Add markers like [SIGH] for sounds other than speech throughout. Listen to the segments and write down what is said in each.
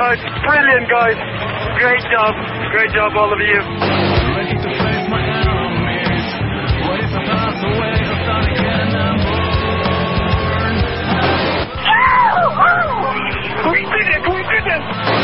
It's brilliant, guys. Great job. Great job, all of you. We did it! We did it!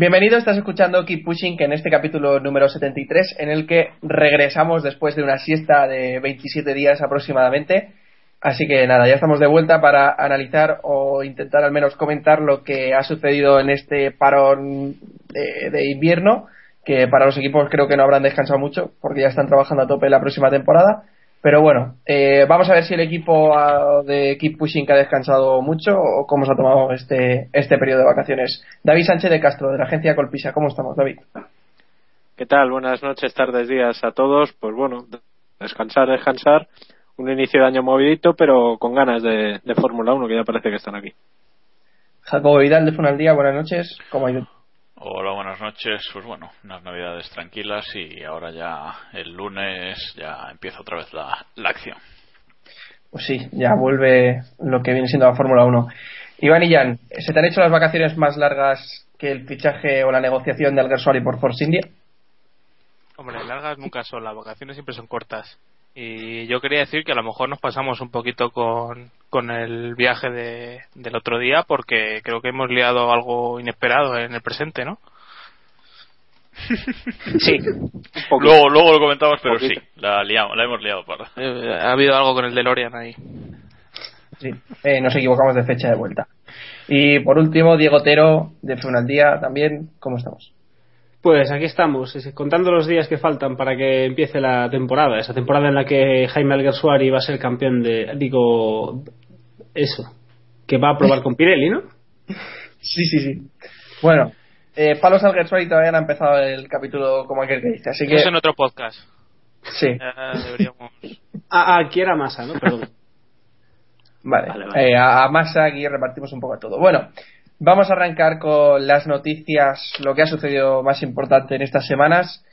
Bienvenido, estás escuchando Keep Pushing, en este capítulo número 73, en el que regresamos después de una siesta de 27 días aproximadamente. Así que nada, ya estamos de vuelta para analizar o intentar al menos comentar lo que ha sucedido en este parón de, de invierno, que para los equipos creo que no habrán descansado mucho, porque ya están trabajando a tope la próxima temporada. Pero bueno, eh, vamos a ver si el equipo ah, de Keep Pushing ha descansado mucho o cómo se ha tomado este, este periodo de vacaciones. David Sánchez de Castro, de la agencia Colpisa. ¿Cómo estamos, David? ¿Qué tal? Buenas noches, tardes, días a todos. Pues bueno, descansar, descansar. Un inicio de año movidito, pero con ganas de, de Fórmula 1, que ya parece que están aquí. Jacobo Vidal de Funal Día, buenas noches. ¿Cómo ha ido? Hola, buenas noches. Pues bueno, unas navidades tranquilas y ahora ya el lunes ya empieza otra vez la, la acción. Pues sí, ya vuelve lo que viene siendo la Fórmula 1. Iván y Jan, ¿se te han hecho las vacaciones más largas que el fichaje o la negociación de Alguersuari por Force India? Hombre, largas nunca son, las vacaciones siempre son cortas. Y yo quería decir que a lo mejor nos pasamos un poquito con, con el viaje de, del otro día porque creo que hemos liado algo inesperado en el presente, ¿no? [LAUGHS] Sí. Luego, luego lo comentamos, pero sí, la, liamos, la hemos liado para. Eh, ha habido algo con el DeLorean ahí. Sí, eh, nos equivocamos de fecha de vuelta. Y por último, Diego Otero de Funal Día también. ¿Cómo estamos? Pues aquí estamos, es- contando los días que faltan para que empiece la temporada, esa temporada en la que Jaime Alguersuari va a ser campeón de, digo, eso, que va a probar con Pirelli, ¿no? [LAUGHS] Sí, sí, sí. Bueno, eh, Palos Alguersuari todavía no ha empezado el capítulo como aquel que dice, así que Eso en otro podcast. sí. Deberíamos. [LAUGHS] Ah, ah, aquí era Massa, ¿no? Perdón. Vale, Vale, vale. Eh, a, a masa aquí repartimos un poco todo. Bueno, vamos a arrancar con las noticias, lo que ha sucedido más importante en estas semanas.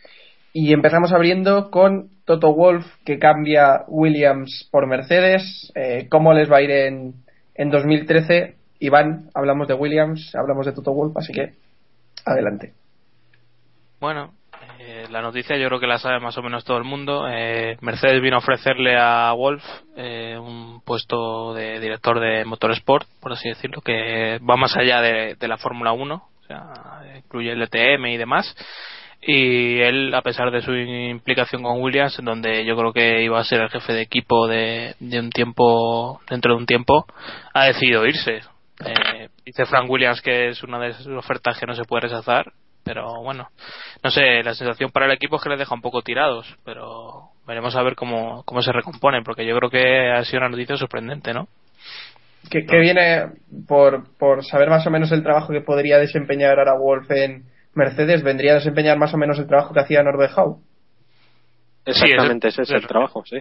Y empezamos abriendo con Toto Wolf, que cambia Williams por Mercedes. Eh, ¿Cómo les va a ir en, en 2013? Iván, hablamos de Williams, hablamos de Toto Wolf, así que adelante. Bueno, la noticia yo creo que la sabe más o menos todo el mundo. Eh, Mercedes vino a ofrecerle a Wolf eh, un puesto de director de Motorsport, por así decirlo, que va más allá de, la Fórmula 1, o sea, incluye el ETM y demás. Y él, a pesar de su implicación con Williams, donde yo creo que iba a ser el jefe de equipo de un tiempo, dentro de un tiempo, ha decidido irse. Eh, dice Frank Williams que es una de esas ofertas que no se puede rechazar, pero bueno, no sé, la sensación para el equipo es que les deja un poco tirados, pero veremos a ver cómo, cómo se recomponen, porque yo creo que ha sido una noticia sorprendente, ¿no? Que, que viene por, por saber más o menos el trabajo que podría desempeñar ahora Wolf en Mercedes, vendría a desempeñar más o menos el trabajo que hacía Norbert Hau. Exactamente, ese es el trabajo, sí.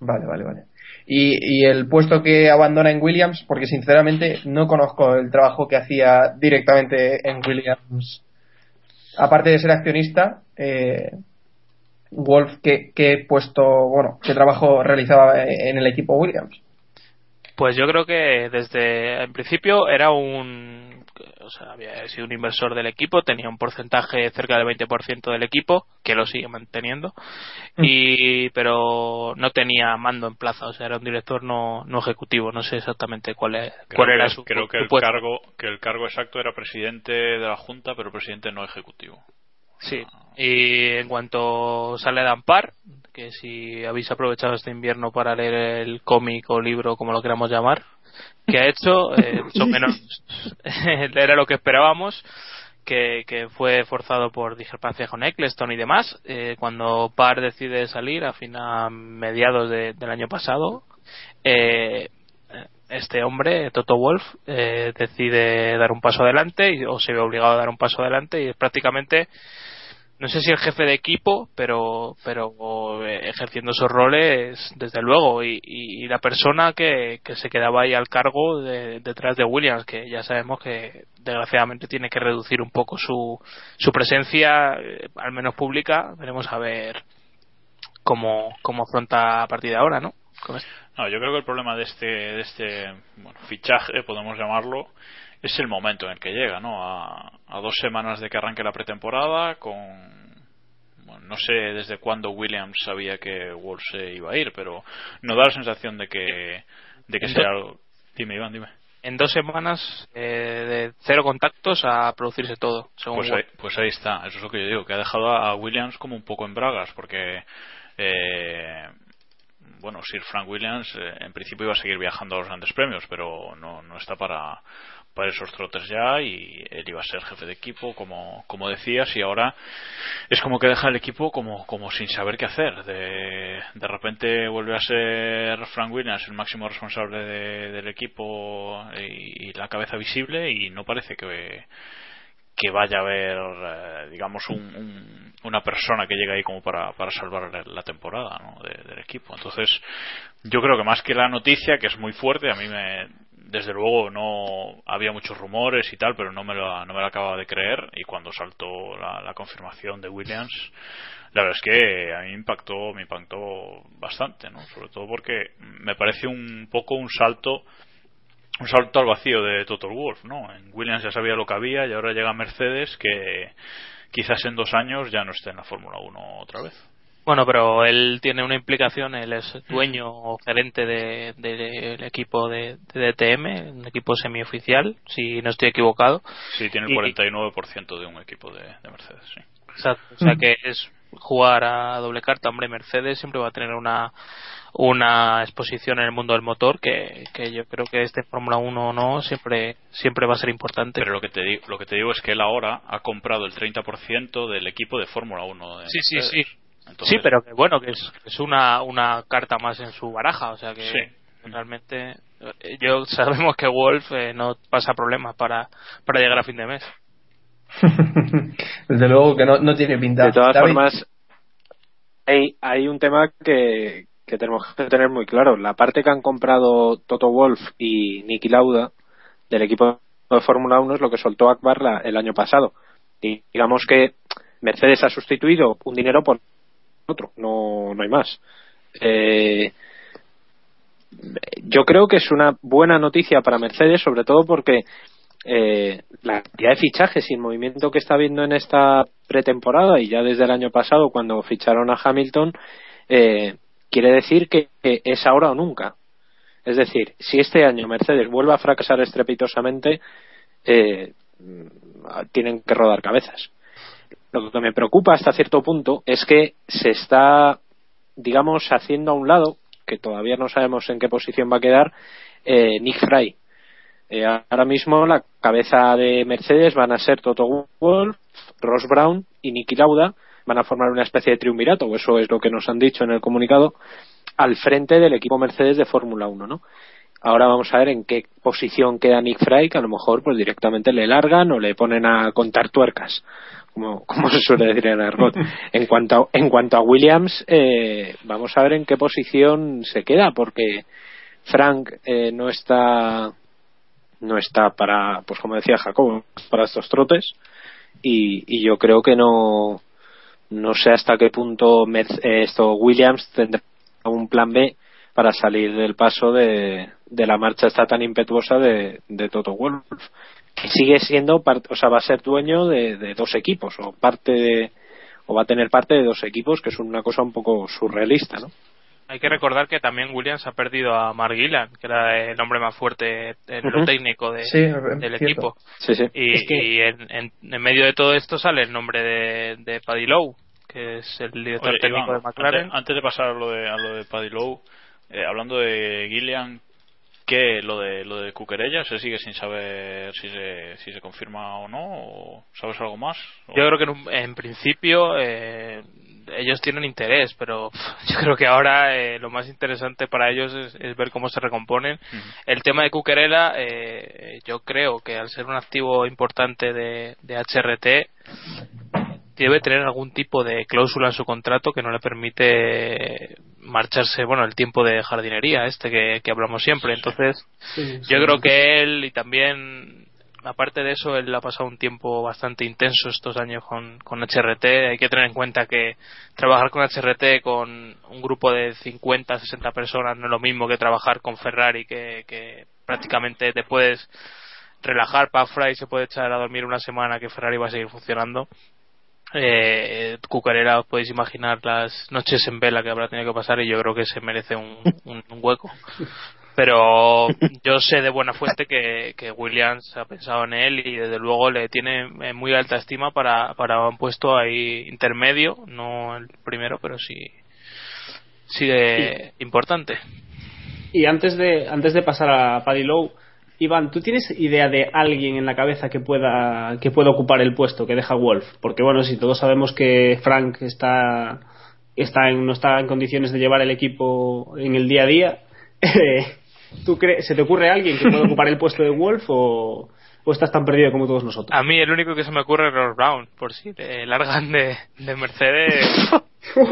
Vale, vale, vale. Y, y el puesto que abandona en Williams, porque sinceramente no conozco el trabajo que hacía directamente en Williams. Aparte de ser accionista, eh, Wolf, ¿qué, ¿qué puesto, bueno, qué trabajo realizaba en el equipo Williams? Pues yo creo que desde en principio era un o sea, había sido un inversor del equipo, tenía un porcentaje cerca del 20% del equipo, que lo sigue manteniendo, Mm. y pero no tenía mando en plaza, o sea, era un director no, no ejecutivo, no sé exactamente cuál, es, Creo cuál que- era su, creo que su el puesto. cargo que el cargo exacto era presidente de la junta pero presidente no ejecutivo Sí, y en cuanto sale de Ampar, que si habéis aprovechado este invierno para leer el cómic o libro, como lo queramos llamar, que ha hecho, eh, [LAUGHS] menos [LAUGHS] era lo que esperábamos, que, que fue forzado por discrepancia con Eccleston y demás, eh, cuando Par decide salir a fina mediados de- del año pasado, eh, este hombre, Toto Wolf, eh, decide dar un paso adelante y, o se ve obligado a dar un paso adelante y es prácticamente no sé si el jefe de equipo, pero pero eh, ejerciendo esos roles desde luego y, y- la persona que, que se quedaba ahí al cargo de- detrás de Williams, que ya sabemos que desgraciadamente tiene que reducir un poco su, su presencia, eh, al menos pública. Veremos a ver cómo, cómo afronta a partir de ahora, ¿no? No, yo creo que el problema de este, de este bueno, fichaje, podemos llamarlo, es el momento en el que llega, ¿no? A, a dos semanas de que arranque la pretemporada, con. Bueno, no sé desde cuándo Williams sabía que Wolf se iba a ir, pero no da la sensación de que, de que do- algo. Dime, Iván, dime. En dos semanas eh, de cero contactos a producirse todo, según Pues ahí, pues ahí está, eso es lo que yo digo, que ha dejado a Williams como un poco en bragas, porque, eh, bueno, Sir Frank Williams eh, en principio iba a seguir viajando a los grandes premios, pero no, no está para, para esos trotes ya y él iba a ser jefe de equipo, como, como decías, y ahora es como que deja el equipo como, como sin saber qué hacer. De, de repente vuelve a ser Frank Williams el máximo responsable de- del equipo y, la cabeza visible y no parece que que vaya a haber, eh, digamos, un, un- una persona que llegue ahí como para, para salvar la temporada ¿no? de- del equipo. Entonces, yo creo que más que la noticia, que es muy fuerte, a mí me, desde luego no había muchos rumores y tal, pero no me lo, no me lo acababa de creer. Y cuando saltó la, la confirmación de Williams, la verdad es que a mí me impactó, me impactó bastante, ¿no? Sobre todo porque me parece un poco un salto un salto al vacío de Total Wolf, ¿no? En Williams ya sabía lo que había y ahora llega Mercedes que quizás en dos años ya no esté en la Fórmula 1 otra vez. Bueno, pero él tiene una implicación, él es dueño o gerente de- de- del equipo de, de DTM, un equipo semioficial, si no estoy equivocado. Sí, tiene el Y- 49% de un equipo de, de Mercedes, sí. Exacto, o sea que es jugar a doble carta. Hombre, Mercedes siempre va a tener una una exposición en el mundo del motor que, que yo creo que este Fórmula 1 o no siempre siempre va a ser importante. Pero lo que te digo, lo que te digo es que él ahora ha comprado el 30% del equipo de Fórmula 1 de Sí, sí, Mercedes. sí. Entonces, sí, pero que bueno, que es, es una, una carta más en su baraja, o sea que Sí. realmente eh, yo [LAUGHS] sabemos que Wolf eh, no pasa problemas para, para llegar a fin de mes. [LAUGHS] Desde luego que no, no tiene pinta. De todas David, formas, hay, hay un tema que, que tenemos que tener muy claro. La parte que han comprado Toto Wolf y Niki Lauda del equipo de Fórmula 1 es lo que soltó Akbar la- el año pasado. Y digamos que Mercedes ha sustituido un dinero por otro, no, no hay más. Eh, yo creo que es una buena noticia para Mercedes, sobre todo porque eh, la cantidad de fichajes y el movimiento que está habiendo en esta pretemporada y ya desde el año pasado cuando ficharon a Hamilton eh, quiere decir que, es ahora o nunca. Es decir, si este año Mercedes vuelve a fracasar estrepitosamente, eh, tienen que rodar cabezas. Lo que me preocupa hasta cierto punto es que se está, digamos, haciendo a un lado, que todavía no sabemos en qué posición va a quedar, eh, Nick Fry. Eh, ahora mismo la cabeza de Mercedes van a ser Toto Wolff, Ross Brown y Nicky Lauda. Van a formar una especie de triunvirato, o eso es lo que nos han dicho en el comunicado, al frente del equipo Mercedes de Fórmula 1, ¿no? Ahora vamos a ver en qué posición queda Nick Fry, que a lo mejor pues directamente le largan o le ponen a contar tuercas, como, como se suele decir en el argot. [LAUGHS] En cuanto a, en cuanto a Williams, eh, vamos a ver en qué posición se queda, porque Frank eh, no está no está para, pues como decía Jacobo, para estos trotes y, y yo creo que no no sé hasta qué punto eh, esto Williams tendrá un plan B para salir del paso de, de la marcha esta tan impetuosa de, de Toto Wolf que sigue siendo o sea va a ser dueño de, de dos equipos o parte de o va a tener parte de dos equipos que es una cosa un poco surrealista ¿no? Hay que recordar que también Williams ha perdido a Mark Gillan, que era el hombre más fuerte en lo técnico de- Sí, del cierto. equipo. Sí, sí. Y, Es que- y en, en- en medio de todo esto sale el nombre de, de Paddy Lowe, que es el director Oye, técnico Iván, de McLaren. Antes, antes de pasar a lo de, a lo de Paddy Lowe, eh, hablando de Gillian, ¿qué lo de lo de Cuquerella? ¿Se sigue sin saber si se, si se confirma o no? ¿O ¿Sabes algo más? ¿O- Yo creo que en, un- en principio eh, ellos tienen interés, pero pff, [LAUGHS] yo creo que ahora eh, lo más interesante para ellos es, es ver cómo se recomponen. El tema de Cuquerella, eh, yo creo que al ser un activo importante de, de HRT, debe tener algún tipo de cláusula en su contrato que no le permite marcharse, bueno, el tiempo de jardinería este que, que hablamos siempre. Entonces, Sí, yo sí. creo que él y también, aparte de eso, él ha pasado un tiempo bastante intenso estos años con, con HRT. Hay que tener en cuenta que trabajar con HRT con un grupo de 50, 60 personas no es lo mismo que trabajar con Ferrari, que, que prácticamente te puedes relajar para Fry se puede echar a dormir una semana que Ferrari va a seguir funcionando. Eh, Cucarera, os podéis imaginar las noches en vela que habrá tenido que pasar y yo creo que se merece un, un- un hueco. Pero yo sé de buena fuente que, que Williams ha pensado en él y desde luego le tiene en muy alta estima para, para un puesto ahí intermedio, no el primero, pero sí, sí de importante. Y antes de, antes de pasar a Paddy Lowe, Iván, ¿tú tienes idea de alguien en la cabeza que pueda, que pueda ocupar el puesto que deja Wolf? Porque bueno, si todos sabemos que Frank está, está en, no está en condiciones de llevar el equipo en el día a día, eh, [LAUGHS] ¿tú crees, ¿se te ocurre alguien que pueda ocupar el puesto de Wolf o, o estás tan perdido como todos nosotros? A mí el único que se me ocurre es Ross Brown, por si le largan de, de Mercedes. [LAUGHS]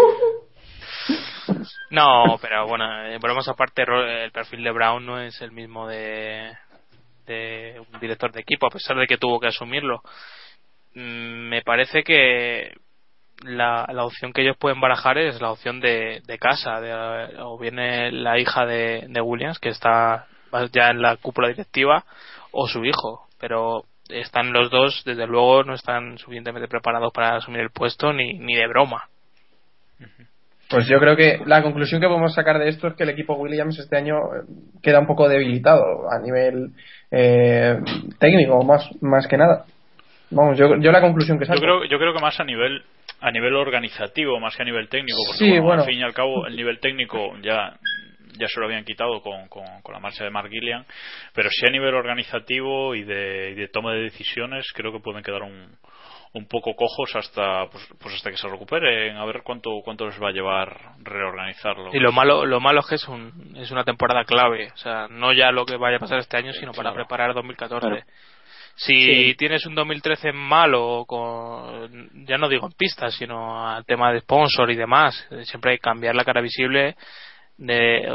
No, pero bueno, eh, bromas aparte, Ro- el perfil de Brown no es el mismo de, de un director de equipo, a pesar de que tuvo que asumirlo. Mm, Me parece que la, la opción que ellos pueden barajar es la opción de, de casa, de- o viene la hija de, de Williams, que está ya en la cúpula directiva, o su hijo, pero están los dos, desde luego, no están suficientemente preparados para asumir el puesto ni, ni de broma. Pues yo creo que la conclusión que podemos sacar de esto es que el equipo Williams este año eh, queda un poco debilitado a nivel eh, técnico, más, más que nada. Vamos, yo, yo la conclusión que saco. Yo creo, yo creo que más a nivel a nivel organizativo más que a nivel técnico porque Sí, bueno, bueno. al fin y al cabo el nivel técnico ya ya se lo habían quitado con, con, con la marcha de Mark Gillian pero sí a nivel organizativo y de, y de toma de decisiones creo que pueden quedar un, un poco cojos hasta pues, pues hasta que se recuperen a ver cuánto cuánto les va a llevar reorganizarlo Y lo malo, lo malo es que es, un, es una temporada clave, o sea, no ya lo que vaya a pasar este año, sino para Claro. preparar 2014. Claro. Si Sí. tienes un 2013 malo, con, ya no digo en pistas, sino al tema de sponsor y demás, siempre hay que cambiar la cara visible de,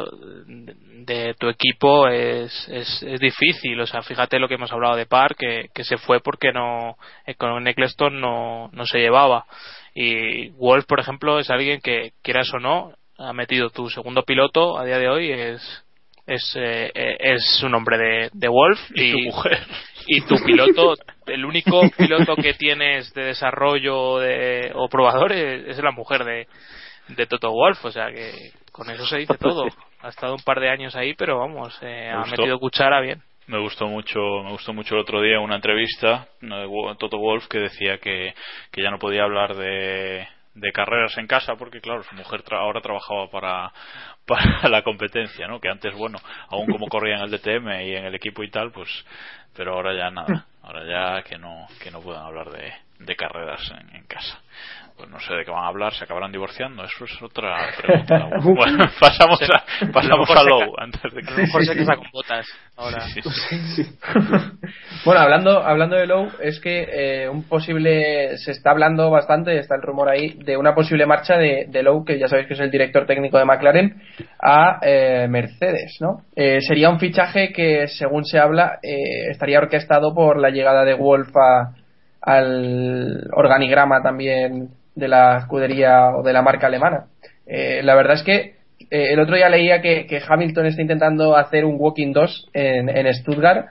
de tu equipo es, es, es difícil. O sea, fíjate lo que hemos hablado de Par, que, que se fue porque no con Eccleston no, no se llevaba. Y Wolf, por ejemplo, es alguien que, quieras o no, ha metido tu segundo piloto a día de hoy, es es, eh, es un hombre de, de Wolf y tu mujer y tu piloto, el único piloto que tienes de desarrollo de, o probador es, es la mujer de, de Toto Wolf, o sea que con eso se dice todo. [LAUGHS] Ha estado un par de años ahí, pero vamos, eh, Me ha gustó. metido cuchara bien. Me gustó mucho, me gustó mucho el otro día una entrevista de Toto Wolf que decía que, que ya no podía hablar de, de carreras en casa porque claro su mujer tra- ahora trabajaba para, [LAUGHS] para la competencia, ¿no? Que antes bueno, aún como corría en el DTM y en el equipo y tal, pues, pero ahora ya nada, ahora ya que no que no puedan hablar de, de carreras en, en casa. Pues no sé de qué van a hablar, se acabarán divorciando, eso es otra [LAUGHS] pregunta. Bueno, [LAUGHS] pasamos a, pasamos a Low antes de que mejor se casa con botas ahora. Sí, sí. [LAUGHS] Bueno, hablando, hablando de Lowe, es que eh, un posible, se está hablando bastante, está el rumor ahí, de una posible marcha de, de Lowe, que ya sabéis que es el director técnico de McLaren, a eh, Mercedes, ¿no? Eh, sería un fichaje que, según se habla, eh, estaría orquestado por la llegada de Wolf a- al organigrama también de la escudería o de la marca alemana. Eh, la verdad es que eh, el otro día leía que, Hamilton está intentando hacer un Walking 2 en, en Stuttgart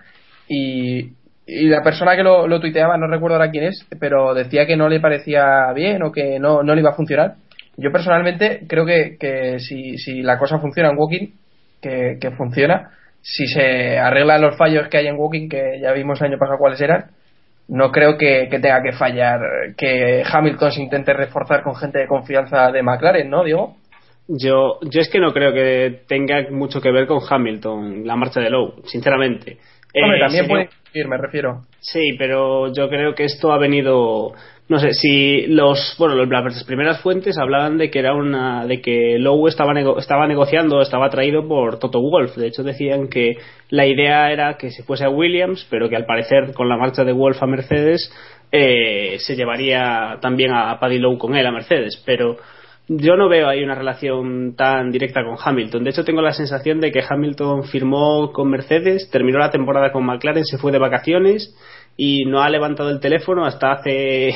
y, la persona que lo, tuiteaba, no recuerdo ahora quién es, pero decía que no le parecía bien o que no, no le iba a funcionar. Yo personalmente creo que, si la cosa funciona en Walking, que, que funciona, si se arreglan los fallos que hay en Walking, que ya vimos el año pasado cuáles eran, no creo que, que tenga que fallar que Hamilton se intente reforzar con gente de confianza de McLaren, ¿no, Diego? Yo, yo es que no creo que tenga mucho que ver con Hamilton, la marcha de Lowe, sinceramente. Hombre, Eh, también sería- puede ir, me refiero. Sí, pero yo creo que esto ha venido, no sé, si los, bueno, las primeras fuentes hablaban de que era una, de que Lowe estaba nego- estaba negociando, estaba atraído por Toto Wolff. De hecho decían que la idea era que se fuese a Williams, pero que al parecer con la marcha de Wolff a Mercedes eh, se llevaría también a Paddy Lowe con él a Mercedes, pero yo no veo ahí una relación tan directa con Hamilton. De hecho, tengo la sensación de que Hamilton firmó con Mercedes, terminó la temporada con McLaren, se fue de vacaciones y no ha levantado el teléfono hasta hace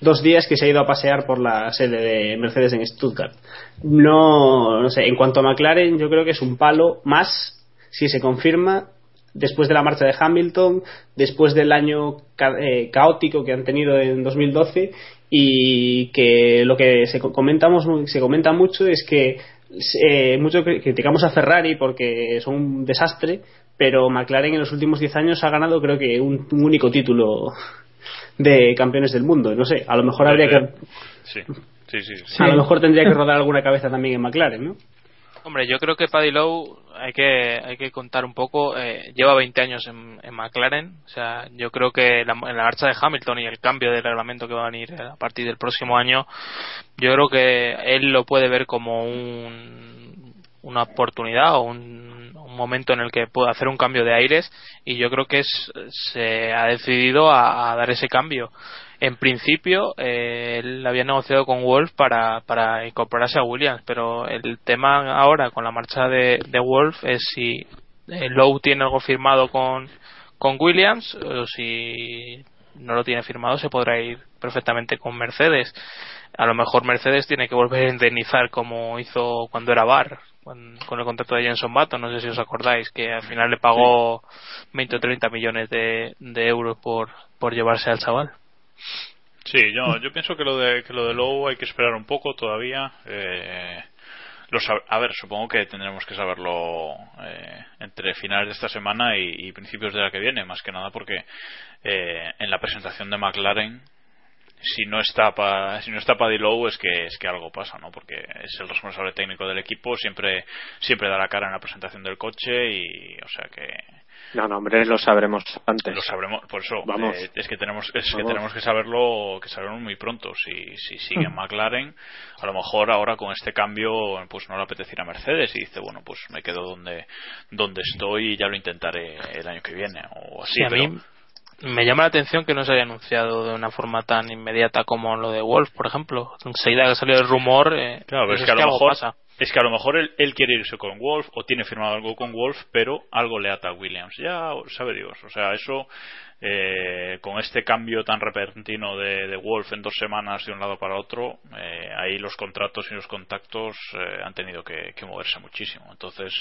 dos días que se ha ido a pasear por la sede de Mercedes en Stuttgart. No, no sé, en cuanto a McLaren, yo creo que es un palo más si se confirma después de la marcha de Hamilton, después del año ca- eh, caótico que han tenido en 2012 y que lo que se co- comentamos se comenta mucho es que eh, mucho cri- criticamos a Ferrari porque son un desastre, pero McLaren en los últimos 10 años ha ganado creo que un único título de campeones del mundo. No sé, a lo mejor habría que Sí, sí, sí. sí. a lo mejor tendría que rodar alguna cabeza también en McLaren, ¿no? Hombre, yo creo que Paddy Lowe hay que hay que contar un poco. eh, lleva 20 años en, en McLaren. O sea, yo creo que la, en la marcha de Hamilton y el cambio del reglamento que va a venir a partir del próximo año, yo creo que él lo puede ver como un, una oportunidad o un, un momento en el que puede hacer un cambio de aires. Y yo creo que es, se ha decidido a, dar ese cambio. En principio, eh, él había negociado con Wolf para, para incorporarse a Williams, pero el tema ahora con la marcha de, de Wolf es si eh, Lowe tiene algo firmado con, con Williams o si no lo tiene firmado se podrá ir perfectamente con Mercedes. A lo mejor Mercedes tiene que volver a indemnizar como hizo cuando era Bar con, el contrato de Jenson Button, no sé si os acordáis, que al final le pagó 20 o 30 millones de, de euros por, por llevarse al chaval. Sí, yo, yo pienso que lo de que lo de Lowe hay que esperar un poco todavía. Eh, lo sab- a ver, supongo que tendremos que saberlo eh, entre finales de esta semana y, y principios de la que viene, más que nada porque eh, en la presentación de McLaren si no está pa, si no está Paddy Lowe es que es que algo pasa no porque es el responsable técnico del equipo siempre siempre da la cara en la presentación del coche y o sea que No, no, hombre, lo sabremos antes. lo sabremos por eso Vamos. eh, es que tenemos es que tenemos que saberlo que saberlo muy pronto si si sigue en McLaren a lo mejor ahora con este cambio pues no le apetece ir a Mercedes y dice bueno pues me quedo donde donde estoy y ya lo intentaré el año que viene o así Sí, a mí me llama la atención que no se haya anunciado de una forma tan inmediata como lo de Wolf, por ejemplo. Enseguida que salió el rumor, eh, Claro, pero dices es que a lo mejor pasa. Es que a lo mejor él, él quiere irse con Wolf o tiene firmado algo con Wolf, pero algo le ata a Williams. Ya sabe Dios, o sea, eso eh, con este cambio tan repentino de, Wolf en dos semanas de un lado para otro, eh, ahí los contratos y los contactos eh, han tenido que, que moverse muchísimo. Entonces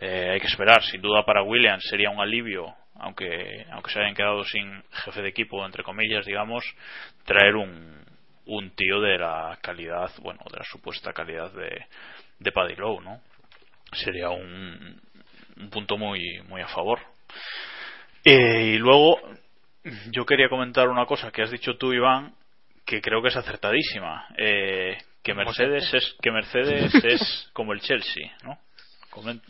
eh, hay que esperar. Sin duda para Williams sería un alivio, aunque aunque se hayan quedado sin jefe de equipo entre comillas, digamos, traer un un tío de la calidad, bueno, de la supuesta calidad de, de Paddy Lowe, ¿no? Sería un, un punto muy, muy a favor. Eh, y luego, yo quería comentar una cosa que has dicho tú, Iván, que creo que es acertadísima. Eh, que Mercedes es, que Mercedes [LAUGHS] es como el Chelsea, ¿no? Comen-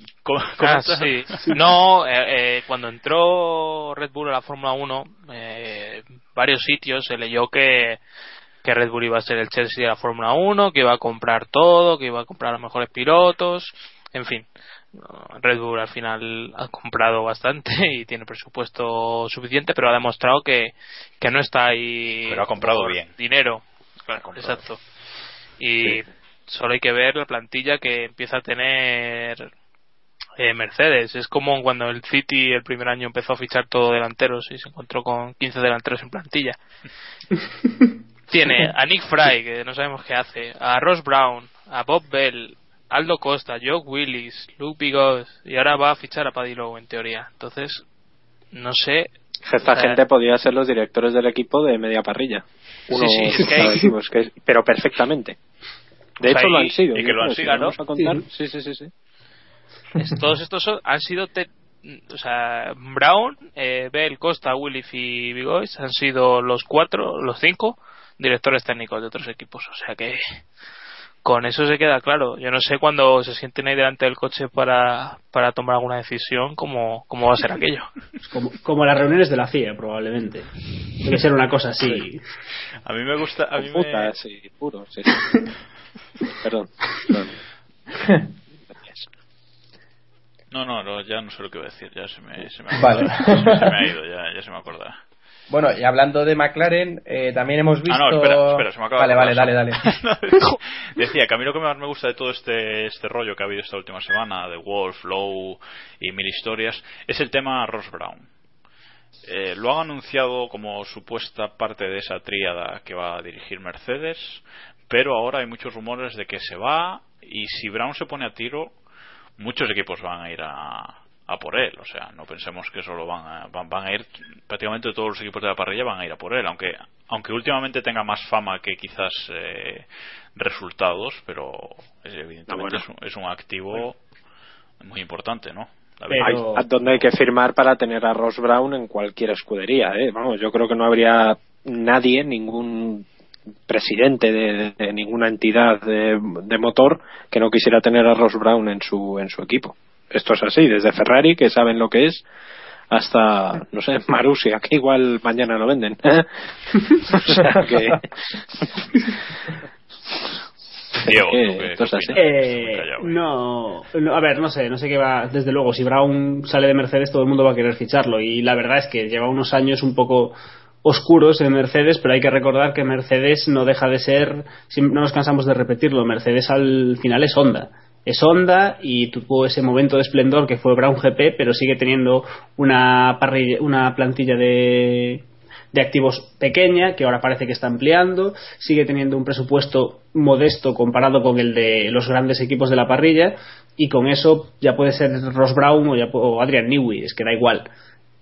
Ah, sí. [LAUGHS] No, eh, eh, cuando entró Red Bull a la Fórmula 1, eh, varios sitios se leyó que, que Red Bull iba a ser el Chelsea de la Fórmula 1, que iba a comprar todo, que iba a comprar a los mejores pilotos, en fin. Red Bull al final ha comprado bastante [LAUGHS] y tiene presupuesto suficiente, pero ha demostrado que, que no está ahí Pero ha comprado por bien. dinero. Claro, exacto. Y solo hay que ver la plantilla que empieza a tener eh, Mercedes. Es como cuando el City el primer año empezó a fichar todo delanteros y se encontró con 15 delanteros en plantilla. [LAUGHS] Tiene [LAUGHS] a Nick Fry, que no sabemos qué hace, a Ross Brown, a Bob Bell, Aldo Costa, Jock Willis, Luke Bigos y ahora va a fichar a Paddy Lowe en teoría. Entonces, no sé. Esta gente podría ser los directores del equipo de media parrilla. Uno, Sí, sí, es que hay- ¿sabes? Que- pero perfectamente. De O sea, hecho, lo han sido. y que lo han sido, vamos ¿no? a contar. Sí, sí, sí. sí. es- todos estos son- han sido te- o sea Brown eh, Bell Costa Willis y Bigois han sido los cuatro los cinco directores técnicos de otros equipos o sea que con eso se queda claro yo no sé cuando se sienten ahí delante del coche para, para tomar alguna decisión cómo, cómo va a ser aquello Como, como las reuniones de la CIA, probablemente. Debe ser una cosa así. A mí me gusta. A mí me... Puta, sí, puro, sí. sí. [LAUGHS] Perdón. perdón. No, no, no, ya no sé lo que iba a decir. Ya se me, se me ha, Vale. se me ha ido, ya, ya se me acordará. Bueno, y hablando de McLaren, eh, también hemos visto. Ah, no, espera, espera, se me acaba de Vale, vale, dale, [LAUGHS] dale. No, Decía que a mí lo que más me gusta de todo este, este rollo que ha habido esta última semana, de Wolf, Lowe y mil historias, es el tema Ross Brown. Eh, lo han anunciado como supuesta parte de esa tríada que va a dirigir Mercedes, pero ahora hay muchos rumores de que se va y si Brown se pone a tiro, muchos equipos van a ir a, a por él. O sea, no pensemos que solo van a, van, van a ir, prácticamente todos los equipos de la parrilla van a ir a por él, aunque, aunque últimamente tenga más fama que quizás eh, resultados, pero es- evidentemente Ah, bueno. es, un, es un activo muy importante, ¿no? La Pero- verdad. Hay- a donde hay que firmar para tener a Ross Brown en cualquier escudería. ¿eh? Vamos, yo creo que no habría nadie, ningún presidente de, de ninguna entidad de, de motor que no quisiera tener a Ross Brown en su en su equipo. Esto es así, desde Ferrari, que saben lo que es, hasta, no sé, [LAUGHS] Marussia, que igual mañana lo venden. [LAUGHS] o sea que... [LAUGHS] Diego. Eh, eh. no, no, a ver, no sé, no sé qué va. Desde luego, si Brown sale de Mercedes, todo el mundo va a querer ficharlo. Y la verdad es que lleva unos años un poco oscuros en Mercedes, pero hay que recordar que Mercedes no deja de ser, no nos cansamos de repetirlo, Mercedes al final es Honda. Es Honda y tuvo ese momento de esplendor que fue Brown GP, pero sigue teniendo una, parrilla, una plantilla de, de activos pequeña, que ahora parece que está ampliando, sigue teniendo un presupuesto modesto comparado con el de los grandes equipos de la parrilla, y con eso ya puede ser Ross Brown o, ya, o Adrian Newey, es que da igual.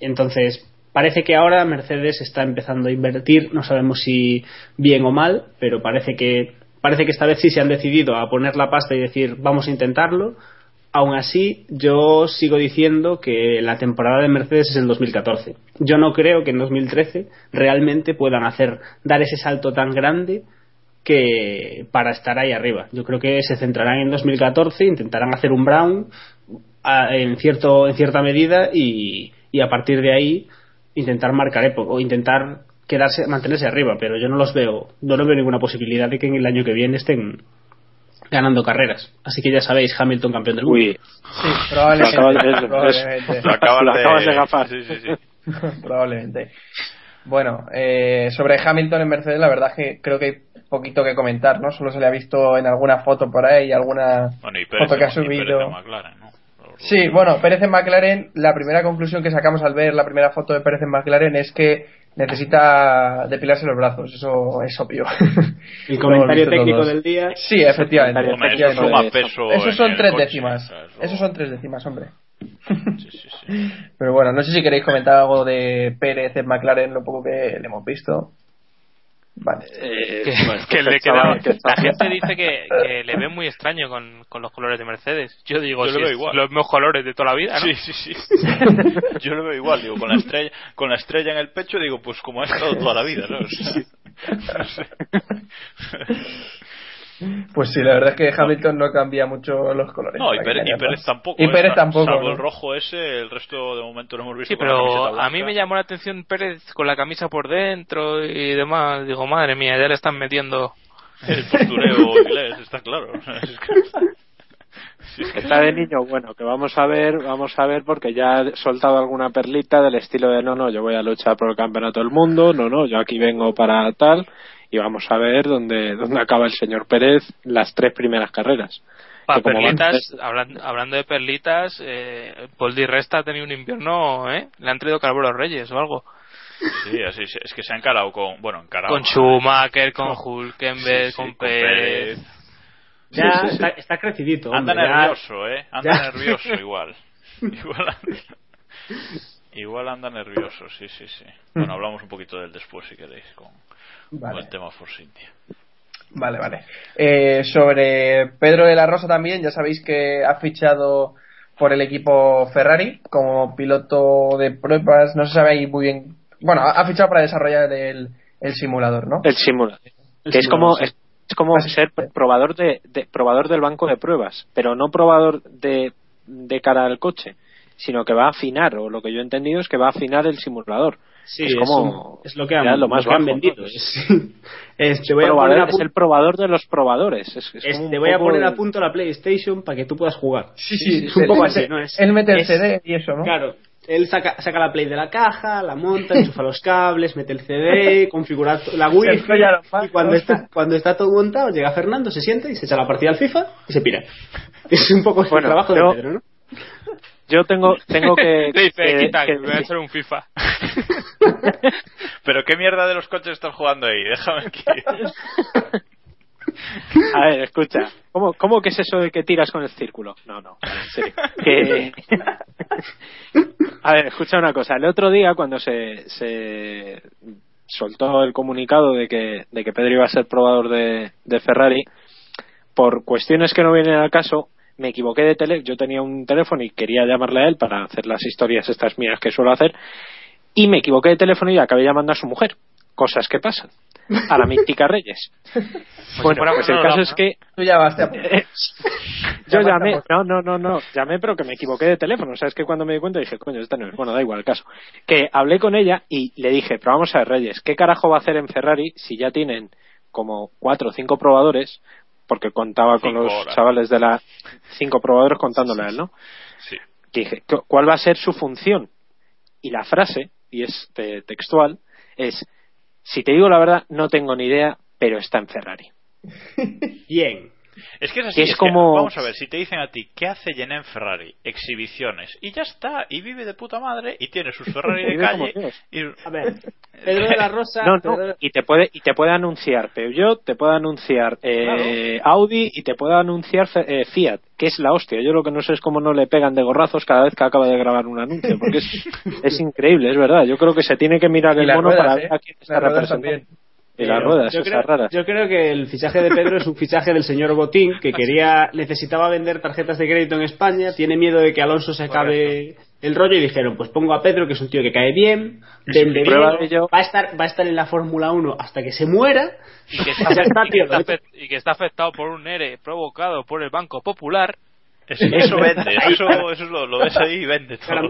Entonces, parece que ahora Mercedes está empezando a invertir, no sabemos si bien o mal, pero parece que parece que esta vez sí se han decidido a poner la pasta y decir vamos a intentarlo. Aún así, yo sigo diciendo que la temporada de Mercedes es el 2014. Yo no creo que en 2013 realmente puedan hacer dar ese salto tan grande que para estar ahí arriba. Yo creo que se centrarán en 2014, intentarán hacer un Brown a- en cierto en cierta medida y, y a partir de ahí intentar marcar época o intentar quedarse mantenerse arriba, pero yo no los veo, no lo veo ninguna posibilidad de que en el año que viene estén ganando carreras. Así que ya sabéis, Hamilton campeón del mundo. Uy, Sí, probablemente. Lo acabas de- probablemente. Lo acabas Lo de, acabas de gafar. Sí, sí, sí. [LAUGHS] probablemente. Bueno, eh, sobre Hamilton en Mercedes, la verdad que creo que hay poquito que comentar, ¿no? Solo se le ha visto en alguna foto por ahí, alguna Bueno, y Pérez, foto que ha subido. McLaren, ¿no? Sí, bueno, Pérez en McLaren, la primera conclusión que sacamos al ver la primera foto de Pérez en McLaren es que necesita depilarse los brazos, eso es obvio. [LAUGHS] El comentario técnico todos. del día. Sí, efectivamente. Hombre, eso efectivamente. suma peso Esos en son tres coche, décimas. ¿sabes? Esos son tres décimas, hombre. Sí, sí, sí. [LAUGHS] Pero bueno, no sé si queréis comentar algo de Pérez en McLaren, lo poco que le hemos visto. Vale. eh, que, bueno, que le queda- que la gente dice que, que le ve muy extraño con, con los colores de Mercedes. Yo digo, Yo lo si veo es igual. los mismos colores de toda la vida, ¿no? Sí, sí, sí. [LAUGHS] Yo lo veo igual, digo, con la estrella, con la estrella en el pecho, digo, pues como ha estado toda la vida, ¿no? O sea, [LAUGHS] no sé. [LAUGHS] Pues sí, la verdad es que Hamilton no cambia mucho los colores. No, y Pérez, y Pérez tampoco. Y ¿eh? Pérez tampoco. Salvo ¿no? el rojo ese, el resto de momento lo hemos visto Sí, pero a mí me llamó la atención Pérez con la camisa por dentro y demás. Digo, madre mía, ya le están metiendo. El postureo [LAUGHS] inglés, está claro. [LAUGHS] Sí, Está de niño, bueno, que vamos a ver, vamos a ver, porque ya he soltado alguna perlita del estilo de no, no, yo voy a luchar por el campeonato del mundo, no, no, yo aquí vengo para tal, y vamos a ver dónde, dónde acaba el señor Pérez las tres primeras carreras. Para perlitas, hablando de perlitas, eh, Paul Di Resta ha tenido un invierno, ¿eh? Le han traído Carburos Reyes o algo. Sí, así es es que se ha encarado con, bueno, encarado. Con Schumacher, con Hulkenberg, Sí, sí, con Pérez. Ya Sí, sí, sí. Está, está crecidito. Anda hombre, ya- nervioso, ¿eh? Anda ya. nervioso [LAUGHS] igual. [LAUGHS] igual. Igual anda nervioso, sí, sí, sí. Bueno, hablamos un poquito del después si queréis con, el tema Force India. Vale, vale. Eh, sobre Pedro de la Rosa también, ya sabéis que ha fichado por el equipo Ferrari como piloto de pruebas, no se sabe ahí muy bien. Bueno, ha ha fichado para desarrollar el, el simulador, ¿no? El simulador. El Que es como, es, es como ser probador de, de- probador del banco de pruebas, pero no probador de, de cara al coche, sino que va a afinar, o lo que yo he entendido es que va a afinar el simulador. Sí, es es, como un- es lo que han, lo más lo que han vendido. Es, [LAUGHS] es- te voy a poner a es el probador de los probadores. Es, es es- como un te voy a poner a punto la PlayStation para que tú puedas jugar. Sí, [LAUGHS] un él- poco así, mete- ¿no? Es- él mete el es- CD y eso, ¿no? Claro, él saca, saca la Play de la caja, la monta, enchufa los cables, mete el CD, [LAUGHS] configura la los y cuando está, cuando está todo montado llega Fernando, se sienta y se echa la partida al FIFA y se pira. Es un poco Bueno, el trabajo yo- de Pedro, ¿no? Yo tengo, tengo que. [LAUGHS] Dice, que- quita, que- que voy a hacer un FIFA. [LAUGHS] Pero qué mierda de los coches estás jugando ahí, déjame aquí. A ver, escucha. ¿Cómo, ¿Cómo que es eso de que tiras con el círculo? No, no, en serio. Que- [LAUGHS] A ver, escucha una cosa. El otro día, cuando se, se soltó el comunicado de que, de que Pedro iba a ser probador de, de Ferrari, por cuestiones que no vienen al caso, me equivoqué de teléfono. Yo tenía un teléfono y quería llamarle a él para hacer las historias estas mías que suelo hacer. Y me equivoqué de teléfono y acabé llamando a su mujer. Cosas que pasan. A la mítica Reyes. [LAUGHS] bueno, fuera pues el Manolo caso es que Tú [LAUGHS] yo Llamaste a llamé, por- no, no, no, no, llamé, pero que me equivoqué de teléfono. O sea, es que cuando me di cuenta dije, coño, esta no es. Bueno, da igual el caso. Que hablé con ella y le dije, pero vamos a ver, Reyes, ¿qué carajo va a hacer en Ferrari si ya tienen como cuatro o cinco probadores? Porque contaba con los horas. chavales de la. Cinco probadores contándole a él, ¿no? Sí. Que dije, ¿cu- ¿cuál va a ser su función? Y la frase, y es eh, textual, es: Si te digo la verdad, no tengo ni idea, pero está en Ferrari. [LAUGHS] Bien. Es que es así. Que es es que, como- vamos a ver, si te dicen a ti, ¿qué hace Jen en Ferrari? Exhibiciones. Y ya está. Y vive de puta madre. Y tiene sus [LAUGHS] Ferrari de calle. Y... A ver, [LAUGHS] Pedro de la Rosa. No, no, y te puede y te puede anunciar Peugeot, te puede anunciar eh, Audi y te puede anunciar eh, Fiat, que es la hostia. Yo lo que no sé es cómo no le pegan de gorrazos cada vez que acaba de grabar un anuncio, porque es, [LAUGHS] es increíble, es verdad. Yo creo que se tiene que mirar Y el mono ruedas, para ¿eh? ver a quién está representando. también. Las Yo- ruedas, yo esas creo, raras. yo creo que el fichaje de Pedro es un fichaje del señor Botín que quería necesitaba vender tarjetas de crédito en España tiene miedo de que Alonso se acabe el rollo y dijeron pues pongo a Pedro que es un tío que cae bien vende bien, va a estar va a estar en la Fórmula 1 hasta que se muera Y que, [LAUGHS] está, y que tío, está y que está afectado por un ERE provocado por el Banco Popular. Eso, eso vende. Eso, eso es lo, lo ves ahí y vende todo.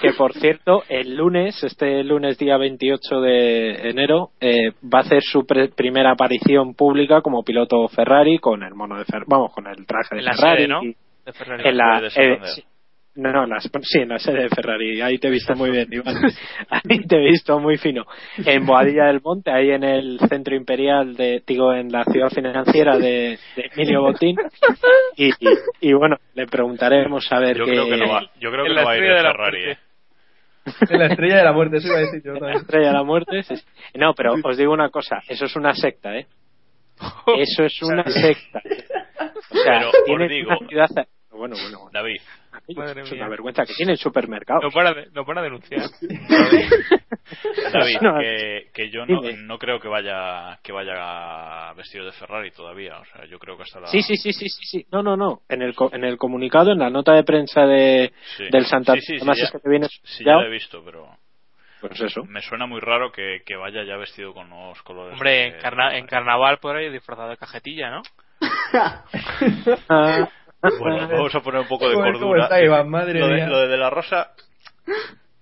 Que por cierto, el lunes, este lunes día 28 de enero, eh, va a hacer su pre- primera aparición pública como piloto Ferrari con el mono de Fer vamos, con el traje de la Ferrari. ¿no? De Ferrari. en la, eh, sí, no, no, las- sí, en la sede de Ferrari. Ahí te he visto muy bien, Iván. [LAUGHS] Ahí te he visto muy fino. En Boadilla del Monte, ahí en el centro imperial de, digo, en la ciudad financiera de, de Emilio Botín. Y, y, y bueno, le preguntaremos a ver Yo qué. creo que no va, yo creo En que la no va a ir estrella de la Ferrari. eh. En la estrella de la muerte, eso iba a decir yo también. Estrella de la muerte. sí, sí. No, pero os digo una cosa, eso es una secta, ¿eh? [LAUGHS] Eso es una secta. O sea, Pero os tiene digo- una ciudad. Bueno, bueno, bueno. David, Madre es mía. una vergüenza que tiene el supermercado. Lo van a, de- lo van a denunciar. [LAUGHS] David, [LAUGHS] No, que, que yo no, no creo que vaya que vaya vestido de Ferrari todavía. O sea, yo creo que hasta la. Sí, sí, sí, sí, sí, sí. No, no, no. En el, co- en el comunicado, en la nota de prensa de, Sí. del Santander, Sí, sí, sí, además ya- es que te viene Sí, ya ya, lo he visto, pero pues eso. me suena muy raro que, que vaya ya vestido con los colores. Hombre, de- en, carna- en carnaval por ahí disfrazado de cajetilla, ¿no? [LAUGHS] Bueno, vamos a poner un poco de cordura. está Iván, madre lo, de, lo de De La Rosa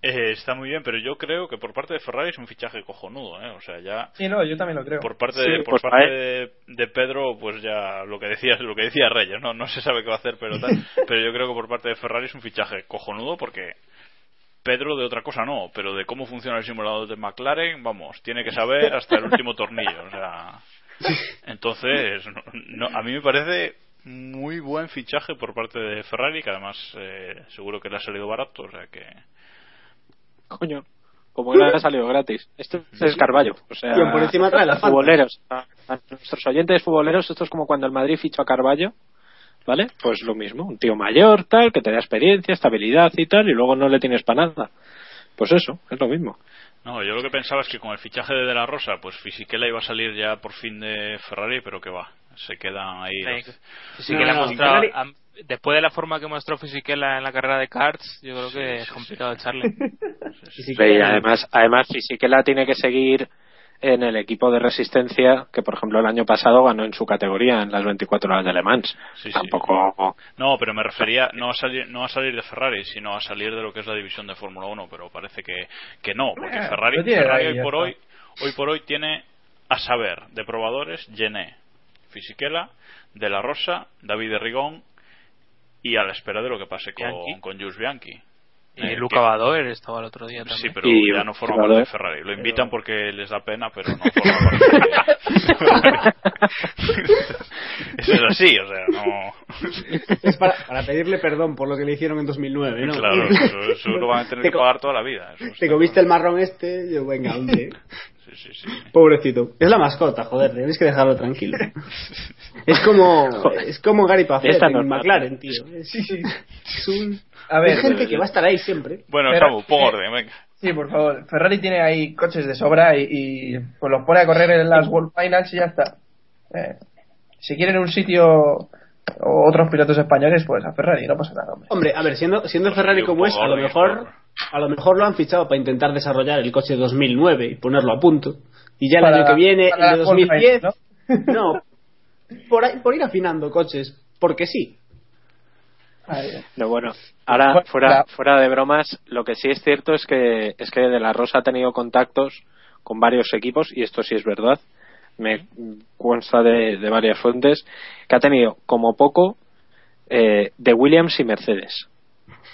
eh, está muy bien, pero yo creo que por parte de Ferrari es un fichaje cojonudo, ¿eh? O sea, ya Sí, no, yo también lo creo. por parte Sí, de por pues, parte de, de Pedro pues ya lo que decía lo que decía Reyes no no se sabe qué va a hacer pero tal. [LAUGHS] Pero yo creo que por parte de Ferrari es un fichaje cojonudo porque Pedro de otra cosa no pero de cómo funciona el simulador de McLaren vamos tiene que saber hasta el último tornillo o sea. Entonces no- no, a mí me parece muy buen fichaje por parte de Ferrari que además eh, seguro que le ha salido barato o sea que coño. como que le ha salido gratis. Esto es Carballo. O sea, por encima trae la falta. futboleros. A, a nuestros oyentes futboleros, esto es como cuando el Madrid fichó a Carballo. ¿Vale? Pues lo mismo. Un tío mayor, tal, que te da experiencia, estabilidad y tal, y luego no le tienes para nada. Pues eso, es lo mismo. No, yo lo que pensaba es que con el fichaje de De La Rosa, pues Fisichella iba a salir ya por fin de Ferrari, pero que va, se quedan ahí. Sí No, que no, mostrado- después de la forma que mostró Fisichella en la carrera de karts, yo creo que es complicado [LAUGHS] echarle. Y además, además Fisichella tiene que seguir en el equipo de resistencia que, por ejemplo, el año pasado ganó en su categoría en las 24 horas de Le Mans. Sí, sí. Tampoco. No, pero me refería no a salir no a salir de Ferrari, sino a salir de lo que es la división de Fórmula 1, pero parece que, que no, porque Ferrari, tiene Ferrari hoy por hoy hoy por hoy tiene a saber de probadores Gené, Fisichella, De La Rosa, David de Rigón y a la espera de lo que pase con, con Jules Bianchi. Y Eh, Luca que- Badoer estaba el otro día también. Sí, pero Y ya no forma parte de Ferrari. Lo invitan porque les da pena, pero no forma parte de [LAUGHS] Eso es así, o sea, no. Es para, para pedirle perdón por lo que le hicieron en 2009, ¿no? Claro, eso, eso lo van a tener Te que pagar toda la vida. eso Te comiste claro. el marrón este, yo venga, hombre. Sí, sí, sí. Pobrecito. Es la mascota, joder, tienes que dejarlo tranquilo. [LAUGHS] Es como es como Gary Paffett Esta en normal. McLaren, tío. Sí, sí. Es un A ver, hay gente que va a estar ahí siempre. Bueno, Pero- Samu, pon orden, venga. Sí, por favor. Ferrari tiene ahí coches de sobra y, y, pues los pone a correr en las World Finals y ya está. Eh, si quieren un sitio o otros pilotos españoles, pues a Ferrari, no pasa nada, hombre. Hombre, a ver, siendo, siendo Ferrari como es, a lo mejor por- a lo mejor lo han fichado para intentar desarrollar el coche 2009 y ponerlo a punto. Y ya el Para- año que viene, el de las World 2010, Finals, no, por, ahí- por ir afinando coches, porque sí. No, bueno, ahora fuera, fuera de bromas, lo que sí es cierto es que es que De La Rosa ha tenido contactos con varios equipos y esto sí es verdad. Me consta de, de varias fuentes que ha tenido como poco eh, de Williams y Mercedes.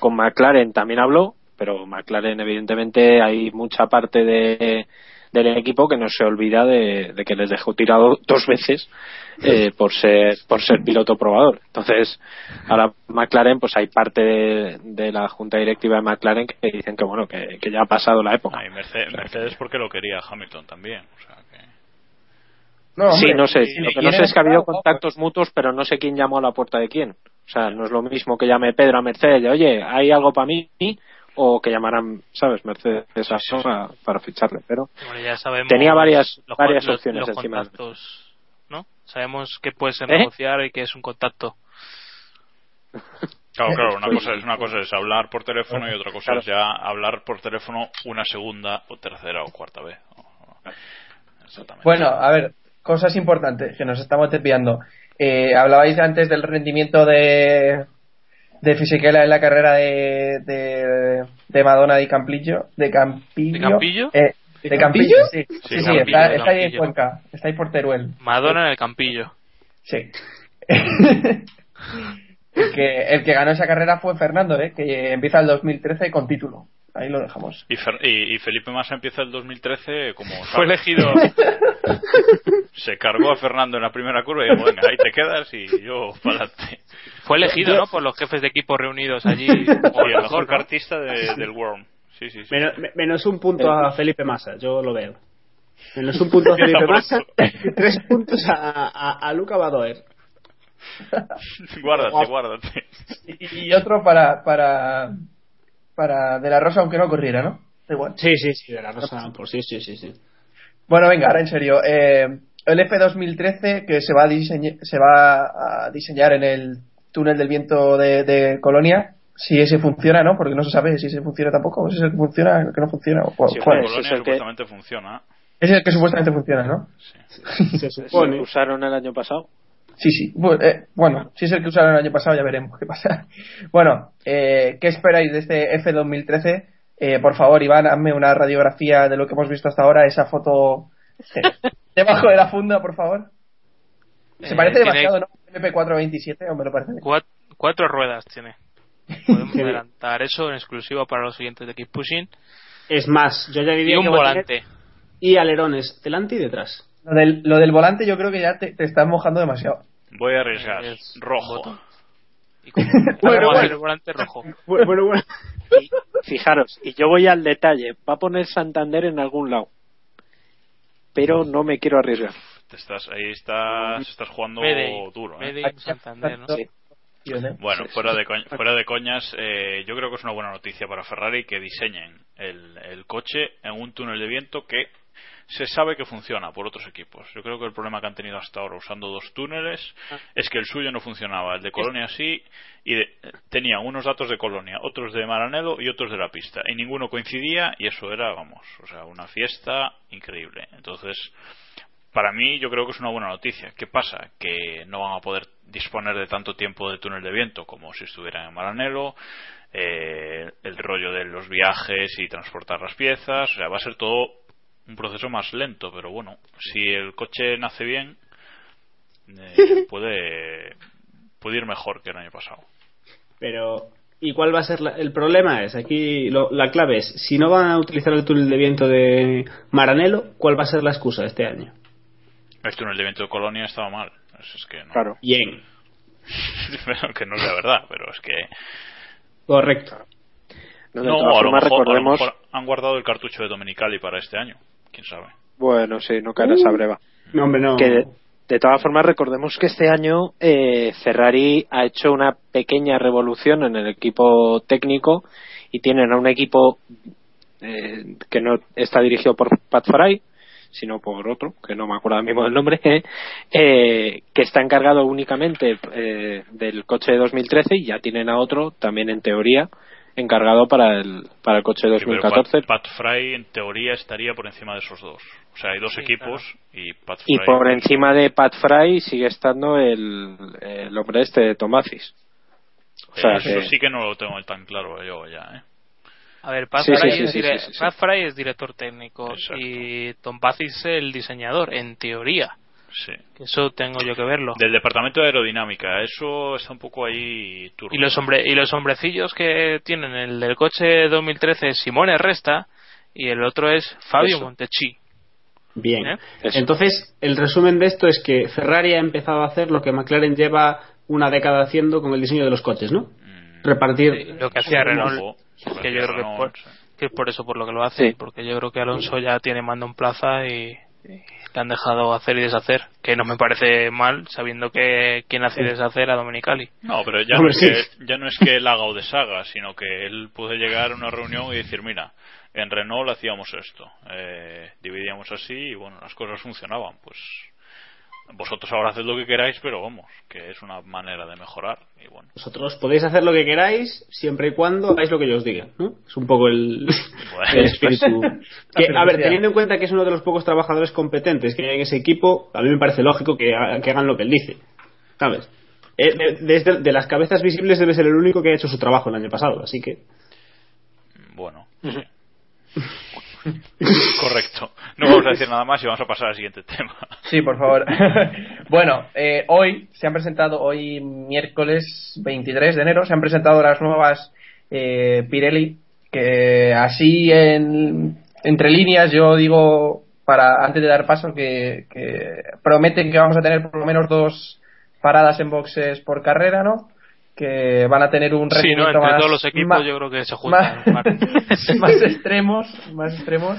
Con McLaren también habló, pero McLaren evidentemente hay mucha parte de, del equipo que no se olvida de, de que les dejó tirado dos veces eh, por ser por ser piloto probador. Entonces, ahora McLaren, pues hay parte de, de la junta directiva de McLaren que dicen que bueno que, que ya ha pasado la época. Ah, y Mercedes, Mercedes porque lo quería Hamilton también. O sea que... No, sí, hombre, no sé. si Lo que no sé es que ha habido contactos mutuos, pero no sé quién llamó a la puerta de quién. O sea, no es lo mismo que llame Pedro a Mercedes de, oye, ¿hay algo para mí? O que llamaran, ¿sabes? Mercedes a Sosa para ficharle. Pero Bueno, ya sabemos Tenía varias- los, varias los- opciones los encima. contactos, ¿no? Sabemos que puede ser ¿Eh? negociar y que es un contacto. Claro, claro, una cosa, es, una cosa es hablar por teléfono y otra cosa Claro. es ya hablar por teléfono una segunda o tercera o cuarta vez. Exactamente. Bueno, a ver, cosas importantes que nos estamos desviando. Eh, hablabais antes del rendimiento de, de Fisichella en la carrera de, de, de Madonna di Campillo. ¿De Campillo? ¿De Campillo? Eh, ¿De ¿De Campillo? Campillo? Sí, sí, Sí, sí, Campillo, está, ahí en. Cuenca, está ahí por Teruel. Madonna en el campillo. Sí. [LAUGHS] el, que, el que ganó esa carrera fue Fernando, ¿eh? que empieza el 2013 con título. Ahí lo dejamos. Y, Fer- y- y Felipe Massa empieza el 2013 como Fue elegido. se cargó a Fernando en la primera curva y dijo, venga, ahí te quedas y yo para adelante. Fue elegido, ¿no? Por los jefes de equipo reunidos allí. Y como el mejor cartista de- del Worm. Sí, sí, sí. Menos, me- menos un punto a Felipe Massa, yo lo veo. Menos un punto a [LAUGHS] Felipe Massa y tres puntos a, a, a Luca Badoer. guárdate, guárdate. Y, y otro para, para, para De La Rosa, aunque no corriera, ¿no? Da igual. Sí, sí, sí, de la Rosa, por sí, sí, sí, sí. Bueno, venga, ahora en serio. Eh, el F2013 que se va, a diseñar, se va a diseñar en el túnel del viento de, de Colonia, si ese funciona, ¿no? Porque no se sabe si ese funciona tampoco, o si es el que funciona, el que no funciona. o cuál- Sí, cuál Colonia es el que- supuestamente funciona. Ese es el que supuestamente funciona, ¿no? Se ¿Eso supone. que usaron el año pasado. Sí, sí. Bu- eh, Bueno, si es el que usaron el año pasado, ya veremos qué pasa. [LAUGHS] Bueno, eh, ¿qué esperáis de este F2013? Eh, por favor, Iván, hazme una radiografía de lo que hemos visto hasta ahora, esa foto eh, [LAUGHS] debajo de la funda, por favor. Se Eh, parece demasiado, ¿no? MP427, o me lo parece. [LAUGHS] cuat- cuatro ruedas tiene. Podemos adelantar eso en exclusiva para los siguientes de Keep Pushing. Es más, yo ya Y diría un que a tener- volante. y alerones, delante y detrás. Lo del, lo del volante yo creo que ya te, te estás mojando demasiado. Voy a arriesgar. Es Rojo. Y con- [LAUGHS] Bueno, bueno. hacer el volante rojo. Bueno, bueno, bueno. fijaros, y yo voy al detalle, va a poner Santander en algún lado, pero no me quiero arriesgar. Te estás, ahí estás, estás jugando Medellín, duro. ¿eh? Medellín, Santander, ¿no? Sí. Bueno, fuera de, coñ- fuera de coñas, eh, yo creo que es una buena noticia para Ferrari que diseñen el, el coche en un túnel de viento que se sabe que funciona por otros equipos. Yo creo que el problema que han tenido hasta ahora usando dos túneles es que el suyo no funcionaba. El de Colonia sí, y de- tenía unos datos de Colonia, otros de Maranello y otros de la pista. Y ninguno coincidía y eso era, vamos, o sea, una fiesta increíble. Entonces, para mí yo creo que es una buena noticia. ¿Qué pasa? Que no van a poder disponer de tanto tiempo de túnel de viento como si estuvieran en Maranello. eh, el rollo de los viajes y transportar las piezas. O sea, va a ser todo un proceso más lento, pero bueno, si el coche nace bien, eh, [LAUGHS] puede, puede ir mejor que el año pasado. Pero, ¿y cuál va a ser la- el problema? Es aquí lo- la clave es, si no van a utilizar el túnel de viento de Maranello, ¿cuál va a ser la excusa este año? El túnel de viento de Colonia estaba mal. Es que no. Claro. Bien. [LAUGHS] Pero que no es la verdad, pero es que. Correcto. No, No, a lo, a recordemos. mejor han guardado el cartucho de Dominicali para este año. Quién sabe. Bueno, sí, no caerás a breva. No, hombre, no. Que de, de todas formas, recordemos que este año eh, Ferrari ha hecho una pequeña revolución en el equipo técnico y tienen a un equipo eh, que no está dirigido por Pat Fry, sino por otro, que no me acuerdo ahora mismo del nombre, [LAUGHS] eh, que está encargado únicamente eh, del coche de 2013 y ya tienen a otro, también en teoría, encargado para el, para el coche de Sí, pero 2014. Pat, Pat Fry, en teoría, estaría por encima de esos dos. O sea, hay dos Sí, equipos y Pat Y Fry- por encima de Pat Fry sigue estando el, el hombre este, Tomasis. O sea, Eh, Eso que- sí que no lo tengo tan claro yo ya, ¿eh? A ver, Pat, Sí, Fry, sí, sí, es sí, dire- sí, sí, sí. Pat Fry es director técnico Exacto. y Tom Paz es el diseñador, en teoría. Sí. Que eso tengo yo que verlo. Del departamento de aerodinámica, eso está un poco ahí turbio. Y los, hombre, y los hombrecillos que tienen el del coche 2013 es Simone Resta y el otro es Fabio Eso. Montechi. Bien. ¿Eh? Entonces, el resumen de esto es que Ferrari ha empezado a hacer lo que McLaren lleva una década haciendo con el diseño de los coches, ¿no? Mm, Repartir. Sí, lo que hacía Renault, que hacía yo creo que Renault, por, sí. que es por eso por lo que lo hace, Sí. porque yo creo que Alonso ya tiene mando en plaza y, le han dejado hacer y deshacer, que no me parece mal sabiendo que quien hace y deshacer a Domenicali. No, pero ya no, es que, ya no es que él haga o deshaga, sino que él puede llegar a una reunión y decir, mira, en Renault hacíamos esto, eh, dividíamos así y bueno, las cosas funcionaban. Pues vosotros ahora haced lo que queráis, pero vamos, que es una manera de mejorar. Y bueno, Vosotros podéis hacer lo que queráis siempre y cuando hagáis lo que yo os diga, ¿no? Es un poco el, [LAUGHS] Bueno. el espíritu. [LAUGHS] Que, a ver, teniendo en cuenta que es uno de los pocos trabajadores competentes que hay en ese equipo, a mí me parece lógico que, que hagan lo que él dice. ¿Sabes? Eh, de- Desde de las cabezas visibles debe ser el único que ha hecho su trabajo el año pasado, así que. bueno. sí. [LAUGHS] Correcto. No vamos a decir nada más y vamos a pasar al siguiente tema. Sí, por favor. [LAUGHS] bueno, eh, hoy se han presentado, hoy miércoles 23 de enero, se han presentado las nuevas eh, Pirelli, que así en, entre líneas yo digo, para antes de dar paso, que, que prometen que vamos a tener por lo menos dos paradas en boxes por carrera, ¿no? Que van a tener un Sí, ¿no? rendimiento Entre más, todos los equipos más- yo creo que se juntan. más, [LAUGHS] más extremos, más extremos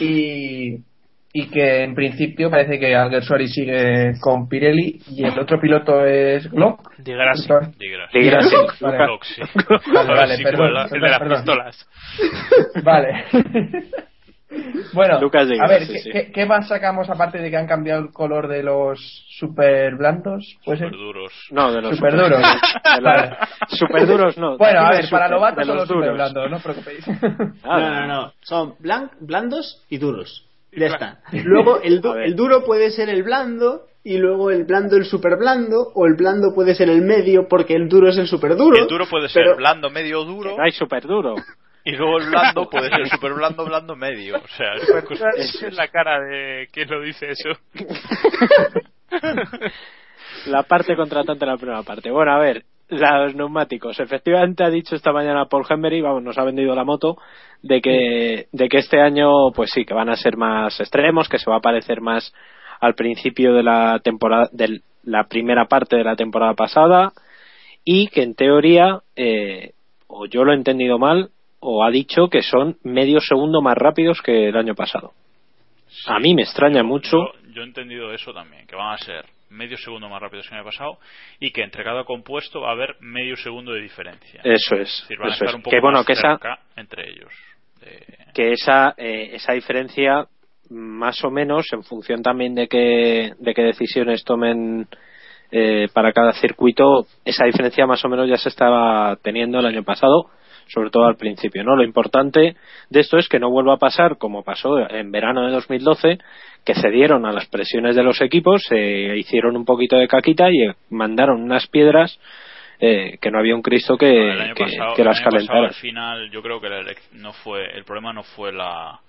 y, y que en principio parece que Alguersuari sigue con Pirelli y el otro piloto es Glock. Di Grassi. Di Grassi. Vale. Glock, sí. Vale, vale, perdón, cuela. El de las perdón. pistolas. Vale. [LAUGHS] bueno, Lucas a ver, ¿qué, sí. qué- qué más sacamos aparte de que han cambiado el color de los super blandos? Pues Súper duros. No, de los Super duros. [LAUGHS] de Vale. los super duros no. Bueno, a ver, para super- novatos de son los super duros. blandos, no os preocupéis. [LAUGHS] Ah, no, no, no. Son blan- blandos y duros. Ya está. [LAUGHS] Luego el, du- el duro puede ser el blando y luego el blando el super blando o el blando puede ser el medio porque el duro es el super duro. El duro puede ser pero- blando, medio duro. No hay super duro. Y luego el blando [LAUGHS] puede ser super blando, blando, medio. O sea, es una cosa- Es la cara de quién lo dice eso. [LAUGHS] La parte contratante de la primera parte. Bueno, a ver, los neumáticos. Efectivamente ha dicho esta mañana Paul Hembery, vamos, nos ha vendido la moto, de que, de que este año, pues sí, que van a ser más extremos, que se va a parecer más al principio de la temporada, de la primera parte de la temporada pasada, y que en teoría, eh, o yo lo he entendido mal, o ha dicho que son medio segundo más rápidos que el año pasado. a mí me extraña mucho. Yo, yo he entendido eso también, que van a ser medio segundo más rápidos que el año pasado y que entre cada compuesto va a haber medio segundo de diferencia. Eso es. Es decir, van a eso estar es. un poco Que bueno, más que esa, entre ellos. de- que esa, eh, esa diferencia, más o menos, en función también de qué, de qué decisiones tomen eh, para cada circuito, esa diferencia más o menos ya se estaba teniendo el año pasado, sobre todo al principio. ¿no? Lo importante de esto es que no vuelva a pasar como pasó en verano de 2012, que cedieron a las presiones de los equipos, se hicieron un poquito de caquita y mandaron unas piedras eh, que no había un Cristo que, pasado, las calentara. al final, yo creo que la no fue el problema no fue la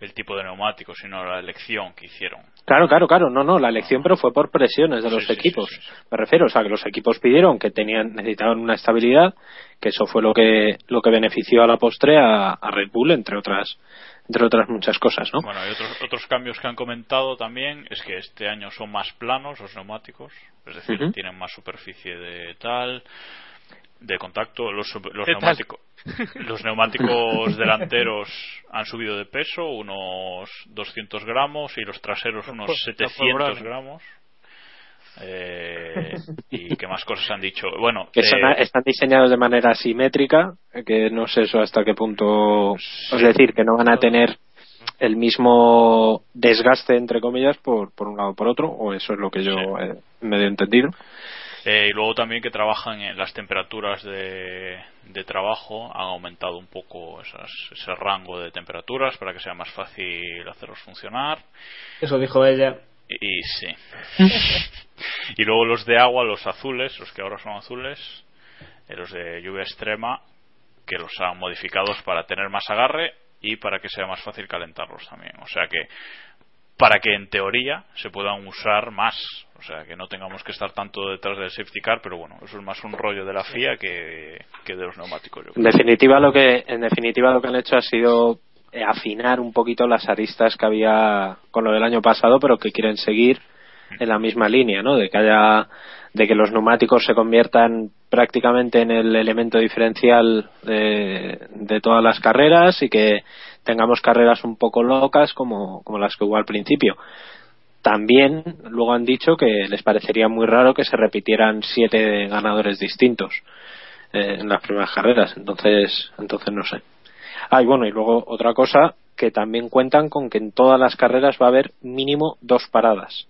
el tipo de neumático, sino la elección que hicieron. Claro, claro, claro, no, no, la elección pero fue por presiones de los Sí, equipos. sí, sí. Me refiero, o sea, que los equipos pidieron que tenían necesitaban una estabilidad, que eso fue lo que lo que benefició a la postre a, a Red Bull entre otras entre otras muchas cosas, ¿no? Bueno, y otros, otros cambios que han comentado también es que este año son más planos los neumáticos, es decir, Ujú. tienen más superficie de tal, de contacto. Los, los, neumáticos, [LAUGHS] los neumáticos delanteros han subido de peso, unos 200 gramos, y los traseros unos Pues, está 700 cobrando. gramos. [LAUGHS] Eh, y qué más cosas han dicho. Bueno, que eh, son- están diseñados de manera asimétrica, eh, que no sé eso hasta qué punto, es decir, que no van a tener el mismo desgaste entre comillas por, por un lado o por otro, o eso es lo que yo Sí. he medio entendido. Eh, y luego también que trabajan en las temperaturas de, de trabajo, han aumentado un poco esas, ese rango de temperaturas para que sea más fácil hacerlos funcionar. Eso dijo ella. Y, y sí. [LAUGHS] y luego los de agua, los azules, los que ahora son azules, eh, los de lluvia extrema, que los han modificados para tener más agarre y para que sea más fácil calentarlos también. O sea que para que en teoría se puedan usar más, o sea que no tengamos que estar tanto detrás del safety car, pero bueno, eso es más un rollo de la FIA que, que de los neumáticos. Yo En definitiva lo que en definitiva lo que han hecho ha sido eh, afinar un poquito las aristas que había con lo del año pasado, pero que quieren seguir en la misma línea, ¿no? De que haya de que los neumáticos se conviertan prácticamente en el elemento diferencial de, todas las carreras y que tengamos carreras un poco locas como, como las que hubo al principio. También luego han dicho que les parecería muy raro que se repitieran siete ganadores distintos eh, en las primeras carreras. Entonces, entonces no sé. Ah, y bueno, y luego otra cosa que también cuentan con que en todas las carreras va a haber mínimo dos paradas.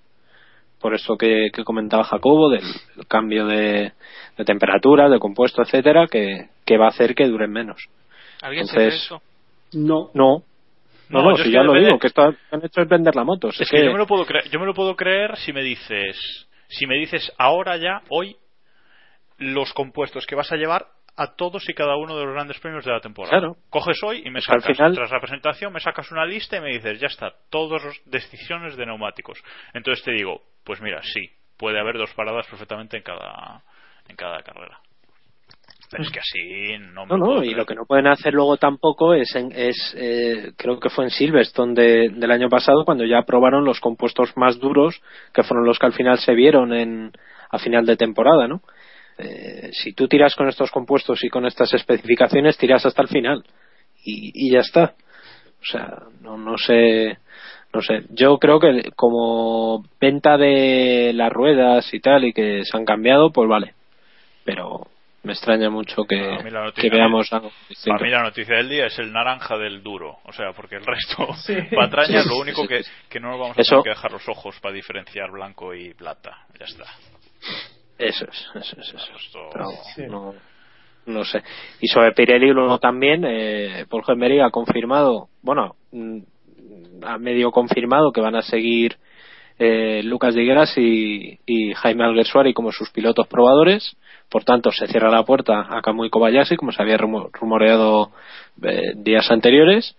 Por esto que, que comentaba Jacobo, del, del cambio de, de temperatura, de compuesto, etcétera, que, que va a hacer que duren menos. ¿Alguien se Entonces- eso? No. No, no, No, si ya que lo digo, que esto han hecho es vender la moto. si Es que yo me lo puedo creer, yo me lo puedo creer si me dices, si me dices ahora ya, hoy, los compuestos que vas a llevar a todos y cada uno de los grandes premios de la temporada. Claro. Coges hoy y me Pues al sacas, final- tras la presentación, me sacas una lista y me dices, ya está, todas las decisiones de neumáticos. Entonces te digo, pues mira, sí, puede haber dos paradas perfectamente en cada, en cada carrera. Pero es que así no me No, lo puedo no, y lo que no pueden hacer luego tampoco es, en- es eh, creo que fue en Silverstone de- del año pasado, cuando ya aprobaron los compuestos más duros, que fueron los que al final se vieron en, a final de temporada, ¿no? Eh, si tú tiras con estos compuestos y con estas especificaciones, tiras hasta el final. Y, y ya está. O sea, no, no sé. No sé, yo creo que como venta de las ruedas y tal y que se han cambiado, pues vale. Pero me extraña mucho que, veamos algo distinto. Para mí la noticia del día es el naranja del duro, o sea, porque el resto, [LAUGHS] Sí. [LAUGHS] patrañas, Sí, lo único que, no nos vamos a Eso- tener que dejar los ojos para diferenciar blanco y plata, ya está. Eso es, eso es, eso es. Esto- Pero Sí. no, no sé. Y sobre Pirelli luego también, eh, Paul Gemery ha confirmado, bueno, mm, ha medio confirmado que van a seguir eh, Lucas de y, y Jaime Alguersuari como sus pilotos probadores. Por tanto, se cierra la puerta a Kamui Kobayashi, como se había rumo- rumoreado eh, días anteriores.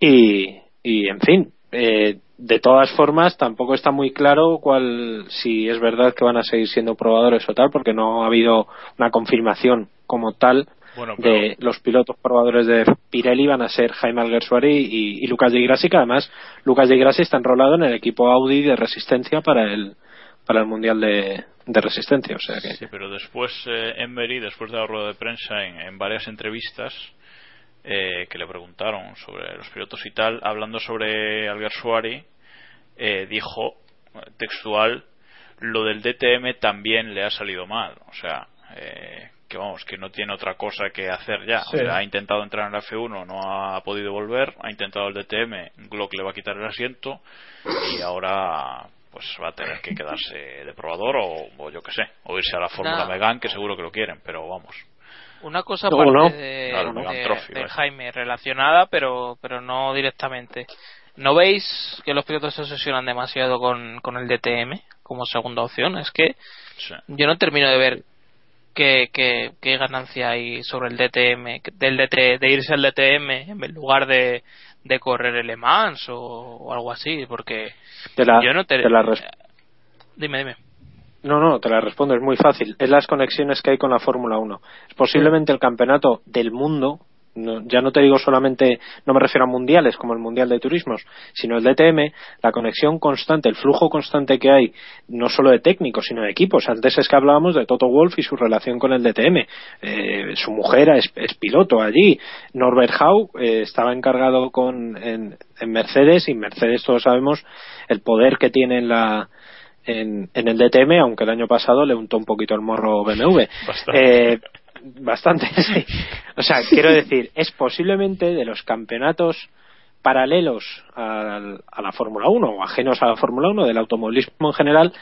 Y, y en fin, eh, de todas formas, tampoco está muy claro cuál, si es verdad que van a seguir siendo probadores o tal, porque no ha habido una confirmación como tal Bueno, pero de los pilotos probadores de Pirelli van a ser Jaime Alguersuari y, y Lucas de Grassi, que además Lucas de Grassi está enrolado en el equipo Audi de resistencia para el para el mundial de, de resistencia, o sea que Sí, pero después eh, Emery, después de la rueda de prensa, en, en varias entrevistas, eh, que le preguntaron sobre los pilotos y tal, hablando sobre Alguersuari, eh, dijo textual lo del DTM también le ha salido mal, o sea, eh, que vamos, que no tiene otra cosa que hacer ya. Sí. O sea, ha intentado entrar en la F1, no ha podido volver, ha intentado el DTM, Glock le va a quitar el asiento y ahora pues va a tener que quedarse de probador o, o yo que sé, o irse a la Fórmula No. Megan, que seguro que lo quieren, pero vamos. Una cosa No, aparte no. de, Claro, de- Trophy. Jaime relacionada, pero pero no directamente. ¿No veis que los pilotos se obsesionan demasiado con, con el DTM como segunda opción? Es que Sí. yo no termino de ver qué, qué, qué ganancia hay sobre el DTM, del DT, de irse al DTM en lugar de, de correr el Le Mans o, o algo así, porque Te la, yo no te... te la Dime, dime. No, no, te la respondo, es muy fácil. Es las conexiones que hay con la Fórmula 1. Es posiblemente el campeonato del mundo, no- ya no te digo solamente, no me refiero a mundiales como el Mundial de Turismos, sino el DTM, la conexión constante, el flujo constante que hay, no solo de técnicos, sino de equipos. Antes es que hablábamos de Toto Wolf y su relación con el DTM. Eh, su mujer es, es piloto allí. Norbert Hau eh, estaba encargado con, en, en Mercedes y Mercedes todos sabemos el poder que tiene en la en, en el DTM, aunque el año pasado le untó un poquito el morro BMW. Eh, bastante, [LAUGHS] sí. O sea, quiero [LAUGHS] decir, es posiblemente de los campeonatos paralelos al- a, la Fórmula 1 o ajenos a la Fórmula 1 del automovilismo en general,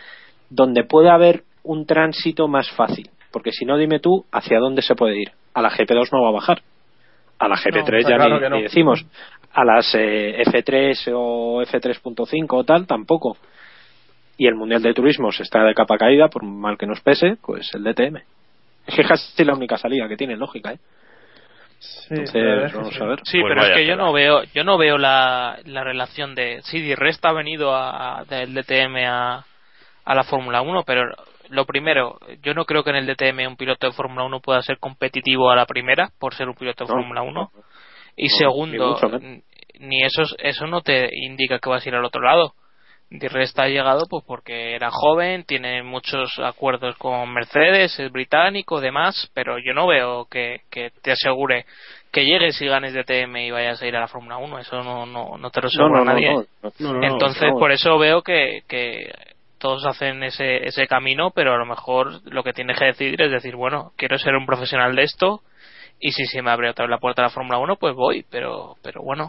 donde puede haber un tránsito más fácil. Porque si no, dime tú, ¿hacia dónde se puede ir? A la GP2 no va a bajar. A la GP3 está ya claro ni, no. ni decimos. A las eh, F3 o F3.5 o tal, tampoco. Y el Mundial de Turismo se está de capa caída, por mal que nos pese, pues el DTM. Es que es casi la única salida que tiene, lógica, ¿eh? Sí, Entonces, es vamos sí. a ver. Sí, Pues pero es que yo no veo, yo no veo la, la relación de sí, Di Resta ha venido a, del DTM a, a la Fórmula 1, pero lo primero, yo no creo que en el DTM un piloto de Fórmula 1 pueda ser competitivo a la primera por ser un piloto de No, Fórmula 1. no, Y no, segundo, mucho ni eso, eso no te indica que vas a ir al otro lado. Di Resta ha llegado pues porque era joven, tiene muchos acuerdos con Mercedes, es británico, demás, pero yo no veo que, que te asegure que llegues y ganes DTM y vayas a ir a la Fórmula 1, eso no, no, no te lo asegura no, no, nadie. no, Entonces, por eso veo que, que todos hacen ese, ese camino, pero a lo mejor lo que tienes que decidir es decir, bueno, quiero ser un profesional de esto y si se me abre otra vez la puerta a la Fórmula 1, pues voy, pero, pero bueno.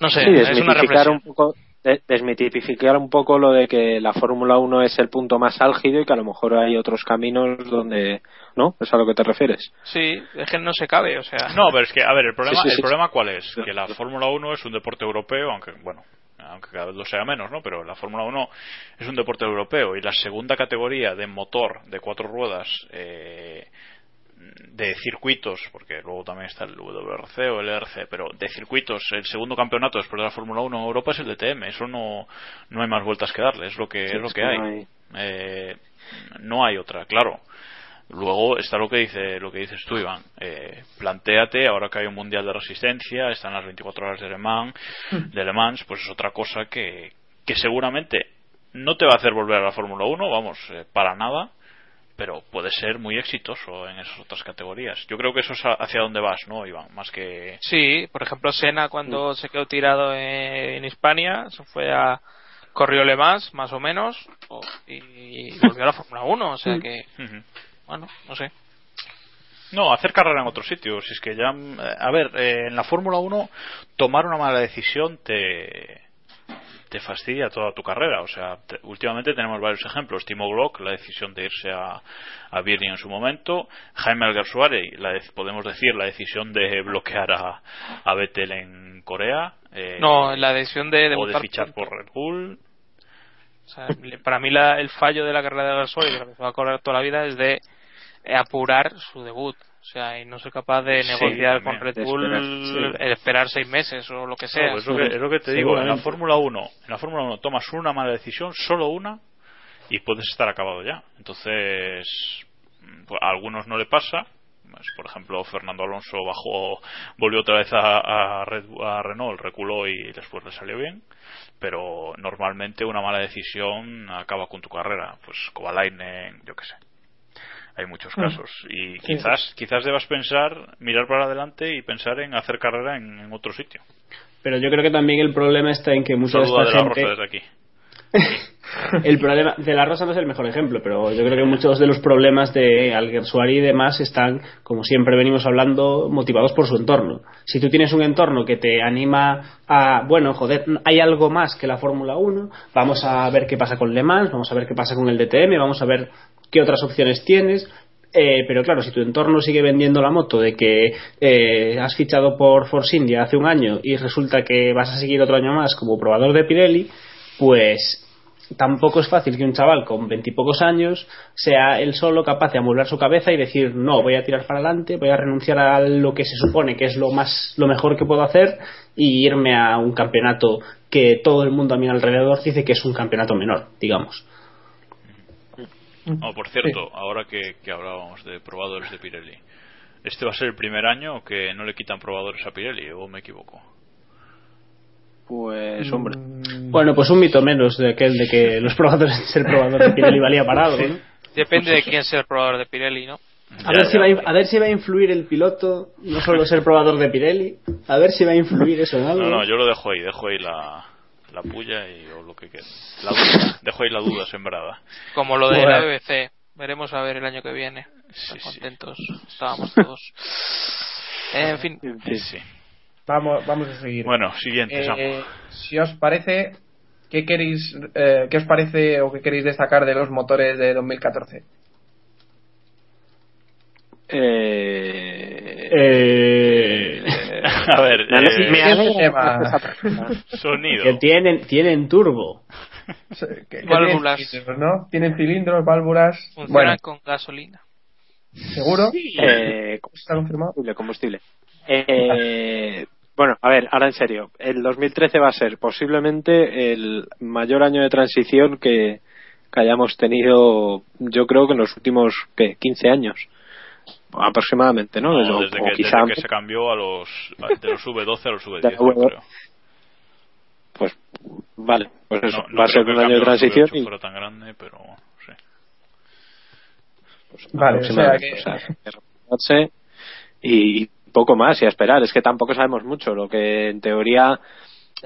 No sé, Sí, es una reflexión. un poco de- desmitificar un poco lo de que la Fórmula 1 es el punto más álgido y que a lo mejor hay otros caminos donde no es a lo que te refieres Sí, es que no se cabe, o sea. No, pero es que, a ver, el problema, Sí, sí, sí. el problema cuál es? Que la Fórmula 1 es un deporte europeo, aunque, bueno, aunque cada vez lo sea menos, ¿no? Pero la Fórmula 1 es un deporte europeo y la segunda categoría de motor de cuatro ruedas eh, de circuitos, porque luego también está el WRC o el ERC, pero de circuitos, el segundo campeonato después de la Fórmula 1 en Europa es el DTM, eso no, no hay más vueltas que darle, es lo que, Sí, es lo que hay. no hay- Eh, no hay otra, claro. Luego está lo que dice lo que dices tú, Iván. Eh, plantéate, ahora que hay un mundial de resistencia, están las 24 horas de Le Mans, de Le Mans, pues es otra cosa que, que seguramente no te va a hacer volver a la Fórmula 1, vamos, eh, para nada, pero puede ser muy exitoso en esas otras categorías. Yo creo que eso es hacia dónde vas, ¿no, Iván? Más que. Sí, por ejemplo, Senna cuando se quedó tirado en, en Hispania, se fue a corrió Le Mans, más o menos, o- y volvió a la Fórmula 1, o sea que, Ujú. bueno, no sé. No, hacer carrera en otro sitio. Si es que ya. eh, A ver, eh, en la Fórmula 1, tomar una mala decisión te. Te fastidia toda tu carrera. O sea, te- últimamente tenemos varios ejemplos. Timo Glock, la decisión de irse a, a en su momento. Jaime Alguersuari, la de- podemos decir, la decisión de bloquear a, a Vettel en Corea. eh, No, la decisión de o de fichar por Red Bull. O sea, para mí la- el fallo de la carrera de lo que se va a correr toda la vida es de eh, apurar su debut. O sea, y no ser capaz de negociar con Red Bull, esperar, sí. el esperar seis meses o lo que sea. Claro, pues es, lo que, es lo que te digo, en la. Fórmula 1, en la Fórmula 1 tomas una mala decisión, solo una, y puedes estar acabado ya. Entonces, pues, a algunos no le pasa. Pues, por ejemplo, Fernando Alonso bajó, volvió otra vez a, a, Red- a Renault, reculó y después le salió bien. Pero normalmente una mala decisión acaba con tu carrera. Pues Kovalainen, yo qué sé. Hay muchos casos y quizás quizás debas pensar mirar para adelante y pensar en hacer carrera en, en otro sitio Pero yo creo que también el problema está en que mucha de esta de la gente. Rosa desde aquí [LAUGHS] el problema de la Rosa no es el mejor ejemplo, pero yo creo que muchos de los problemas de Alguersuari y demás están, como siempre venimos hablando, motivados por su entorno. Si tú tienes un entorno que te anima a, bueno, joder, hay algo más que la Fórmula 1, vamos a ver qué pasa con Le Mans, vamos a ver qué pasa con el DTM, vamos a ver qué otras opciones tienes. Eh, pero claro, si tu entorno sigue vendiendo la moto de que eh, has fichado por Force India hace un año y resulta que vas a seguir otro año más como probador de Pirelli, pues tampoco es fácil que un chaval con veintipocos años sea él solo capaz de amueblar su cabeza y decir no, voy a tirar para adelante, voy a renunciar a lo que se supone que es lo más lo mejor que puedo hacer y irme a un campeonato que todo el mundo a mi alrededor dice que es un campeonato menor, digamos. Oh, por cierto, ahora que, que hablábamos de probadores de Pirelli, ¿este va a ser el primer año que no le quitan probadores a Pirelli o me equivoco? Pues, hombre. Bueno, pues un mito menos de aquel de que [LAUGHS] los probadores ser probador de Pirelli valía para algo, ¿no? Depende de quién sea el probador de Pirelli, ¿no? A ver, si va a, a ver si va a influir el piloto, no solo ser probador de Pirelli, a ver si va a influir eso en algo. No, no, yo lo dejo ahí, dejo ahí la, la puya y o lo que quede. La duda, [LAUGHS] dejo ahí la duda sembrada. Como lo de Bueno. la BBC. Veremos a ver el año que viene. Sí, contentos [LAUGHS] estábamos todos. en fin. Sí, sí. Vamos, vamos a seguir. Bueno, siguiente. Eh, si os parece, ¿qué queréis, eh, qué os parece o qué queréis destacar de los motores de 2014? Eh, Eh, A ver, me ale- eh, me alegra tema. esa pregunta. sonido. que tienen, tienen turbo. ¿Qué- qué Válvulas. tienen cilindros, ¿no? Tienen cilindros, válvulas. Funcionan Bueno, con gasolina. ¿seguro? Eh, ¿Está confirmado? combustible, combustible. Eh, bueno, a ver, ahora en serio. El 2013 va a ser posiblemente el mayor año de transición que, que hayamos tenido, yo creo que en los últimos ¿qué? 15 años. Aproximadamente, ¿no? No, O- desde, o que, quizá desde que se cambió a los de los V12 a los V10, [LAUGHS] De yo nuevo. creo. Pues vale, pues eso. No, no va a ser un año de transición V8 y fuera tan grande, pero sí. Vale, o sea aproximadamente, que... o sea, y poco más y a esperar. Es que tampoco sabemos mucho. Lo que en teoría,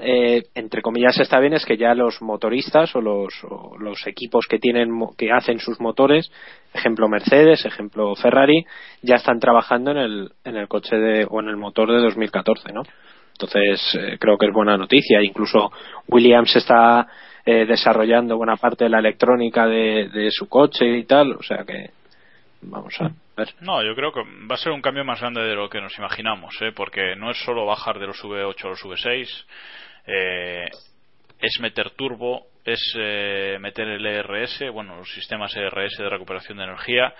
eh, entre comillas, está bien es que ya los motoristas o los, o los equipos que tienen que hacen sus motores, ejemplo Mercedes, ejemplo Ferrari, ya están trabajando en el, en el coche de, o en el motor de 2014, ¿no? Entonces eh, creo que es buena noticia. Incluso Williams está eh, desarrollando buena parte de la electrónica de, de su coche y tal, o sea que vamos a ver. No, yo creo que va a ser un cambio más grande de lo que nos imaginamos, ¿eh? porque no es solo bajar de los V8 a los V6, eh, es meter turbo, es eh, meter el ERS, bueno, los sistemas ERS de recuperación de energía,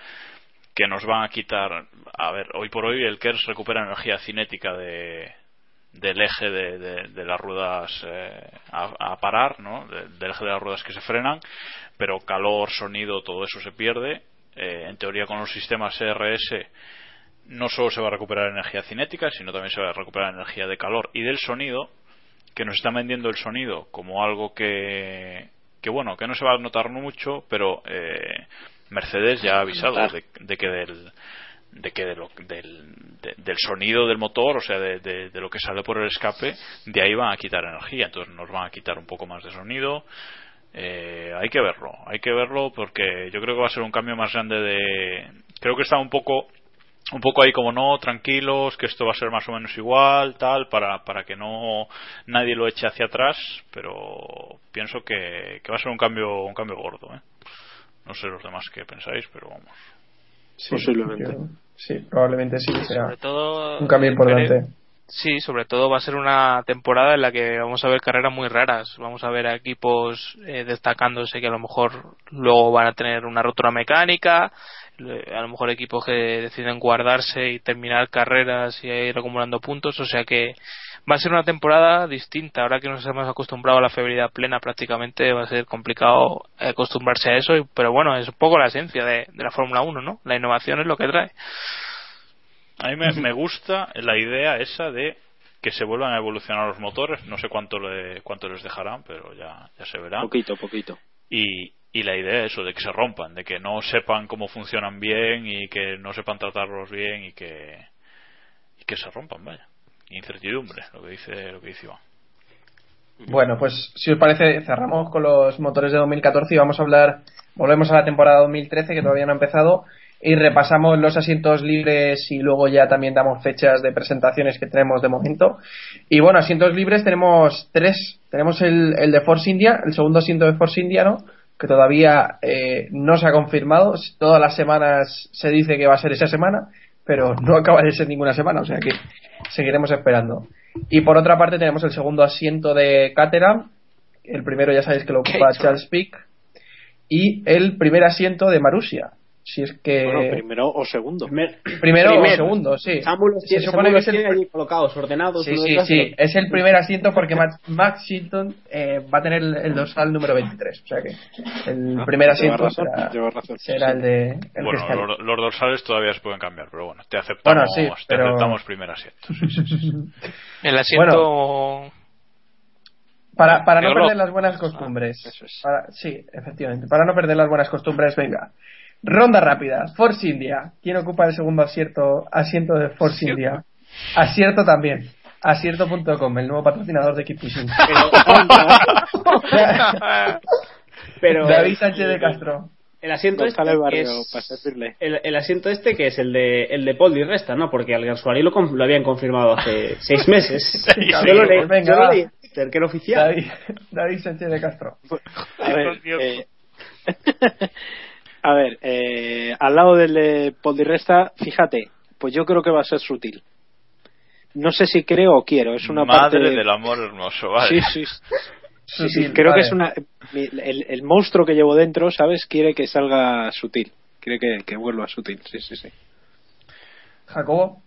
que nos van a quitar, a ver, hoy por hoy el KERS recupera energía cinética de, del eje de, de- las ruedas eh, a, parar, ¿no? De- del eje de las ruedas que se frenan, pero calor, sonido, todo eso se pierde. Eh, en teoría con los sistemas ERS no solo se va a recuperar energía cinética, sino también se va a recuperar energía de calor y del sonido, que nos están vendiendo el sonido como algo que, que bueno, que no se va a notar mucho, pero eh, Mercedes ya ha avisado de, de que del de que de lo- del, de- del sonido del motor, o sea, de, de- de lo que sale por el escape, de ahí van a quitar energía, entonces nos van a quitar un poco más de sonido. Eh, hay que verlo, hay que verlo porque yo creo que va a ser un cambio más grande de. Creo que está un poco un poco ahí como no, tranquilos, que esto va a ser más o menos igual, tal, para, para que no nadie lo eche hacia atrás, pero pienso que, que va a ser un cambio, un cambio gordo, ¿eh? No sé los demás qué pensáis, pero vamos. Sí, Posiblemente. yo- sí, probablemente sí, será Sobre todo. un cambio importante. Sí, sobre todo va a ser una temporada en la que vamos a ver carreras muy raras. Vamos a ver a equipos eh, destacándose que a lo mejor luego van a tener una rotura mecánica. A lo mejor equipos que deciden guardarse y terminar carreras y ir acumulando puntos. O sea que va a ser una temporada distinta. Ahora que nos hemos acostumbrado a la febrilidad plena prácticamente va a ser complicado acostumbrarse a eso. y- Pero bueno, es un poco la esencia de, de la Fórmula 1, ¿no? La innovación es lo que trae. A mí me, me gusta la idea esa de que se vuelvan a evolucionar los motores, no sé cuánto, le, cuánto les dejarán, pero ya, ya se verá. Poquito, poquito. Y, y la idea es eso, de que se rompan, de que no sepan cómo funcionan bien y que no sepan tratarlos bien y que, y que se rompan, vaya. Incertidumbre, lo que dice, lo que dice Iván. Bueno, pues si os parece, cerramos con los motores de 2014 y vamos a hablar, volvemos a la temporada 2013 que todavía no ha empezado y repasamos los asientos libres y luego ya también damos fechas de presentaciones que tenemos de momento. Y bueno, asientos libres tenemos tres. Tenemos el, el de Force India, el segundo asiento de Force India, ¿no? Que todavía eh, no se ha confirmado. Todas las semanas se dice que va a ser esa semana, pero no acaba de ser ninguna semana, o sea que seguiremos esperando. Y por otra parte tenemos el segundo asiento de Caterham, el primero ya sabéis que lo ocupa Charles Pick, y el primer asiento de Marusia, si es que Bueno, primero o segundo. primero, Primero. o segundo, sí. Samuel Se supone que es el- allí colocados, ordenados. Sí, sí, sí. Es el primer asiento porque Max, Max Chilton eh, va a tener el, el dorsal número 23. O sea que el Ah, primer asiento razón, será, lleva razón. será el de el que Bueno, está ahí. los, los dorsales todavía se pueden cambiar, pero bueno, te aceptamos, Bueno, sí, te pero- aceptamos primer asiento. [LAUGHS] El asiento. Para, para no perder las buenas costumbres. eso es. Para- sí, efectivamente. Para no perder las buenas costumbres, venga. Ronda rápida. Force India. ¿Quién ocupa el segundo asiento, asiento de Force India? Acierto también. Acierto.com, el nuevo patrocinador de Keep Pushing. [LAUGHS] Pero David Sánchez de Castro. el asiento este Barrio, es el, el asiento este que es el de el de Paul Di Resta, ¿no? Porque al Gansuari lo, lo habían confirmado hace [LAUGHS] seis meses. yo lo leí, pues venga, yo lo leí que era oficial. David, David Sánchez de Castro. A ver, eh, [LAUGHS] a ver eh, al lado del de Paul Di Resta, fíjate, pues yo creo que va a ser sutil. No sé si creo o quiero, es una Madre parte... del amor hermoso, vale. Sí, sí, sí, [LAUGHS] sí, creo vale. que es una... el monstruo que llevo dentro, ¿sabes? Quiere que salga sutil. Quiere que, que vuelva sutil, sí, sí, sí. Jacobo.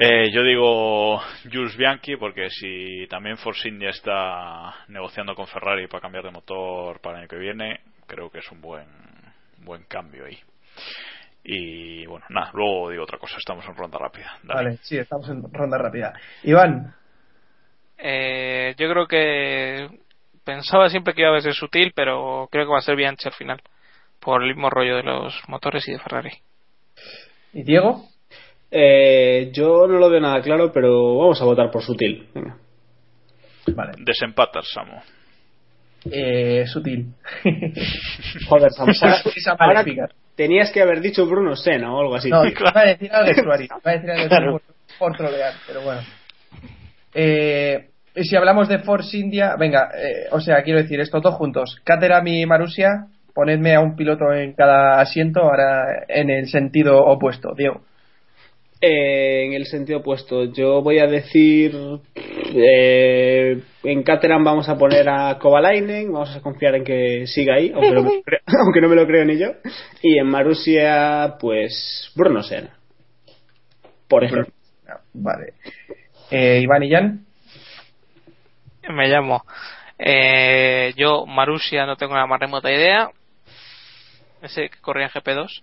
Eh, yo digo Jules Bianchi porque si también Force India está negociando con Ferrari para cambiar de motor para el año que viene, creo que es un buen buen cambio ahí. Y bueno, nada, luego digo otra cosa, estamos en ronda rápida. Dale. Vale, sí, estamos en ronda rápida. Iván. Eh, yo creo que pensaba siempre que iba a ser sutil, pero creo que va a ser Bianchi al final. Por el mismo rollo de los motores y de Ferrari. ¿Y Diego? Eh, yo no lo veo nada claro, pero vamos a votar por sutil. Venga. Vale. Desempatas, Samu. Eh, sutil. [LAUGHS] Joder, Samu, ahora- tenías que haber dicho Bruno Senna o algo así. No, iba a decir algo de [LAUGHS] Suárez. Iba a decir algo de Suárez por, por trolear, pero bueno. Eh, y si hablamos de Force India, venga, eh, o sea, quiero decir, estos dos juntos, Caterham y Marusia, ponedme a un piloto en cada asiento, ahora en el sentido opuesto, Diego. Eh, en el sentido opuesto, yo voy a decir eh, en Caterham vamos a poner a Kovalainen, vamos a confiar en que siga ahí, aunque no me lo [LAUGHS] creo, aunque no me lo creo ni yo. Y en Marusia, pues Bruno Senna. Por ejemplo. Vale. Eh, Iván y Jan. Me llamo. Eh, yo, Marusia, no tengo la más remota idea. Ese que corría en GP2.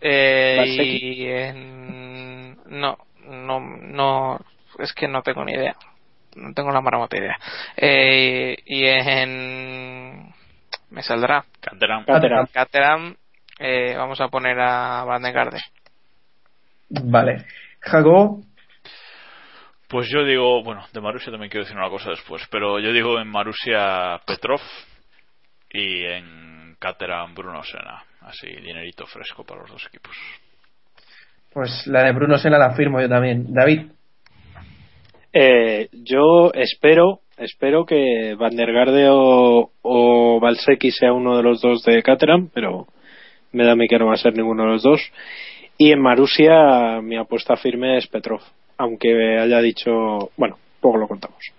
Eh, y en... No, no, no. Es que no tengo ni idea. No tengo la más remota idea. Eh, y en. Me saldrá. Caterham. Caterham. Caterham. Eh, vamos a poner a Van den Garde. Vale. Jacobo. Pues yo digo, bueno, de Marusia también quiero decir una cosa después, pero yo digo en Marusia Petrov y en Caterham Bruno Senna. Así, dinerito fresco para los dos equipos. Pues la de Bruno Senna la firmo yo también. David. Eh, yo espero espero que Van der Garde o, o sea uno de los dos de Caterham, pero me da a mí que no va a ser ninguno de los dos. Y en Marusia mi apuesta firme es Petrov, aunque haya dicho, bueno, luego lo contamos.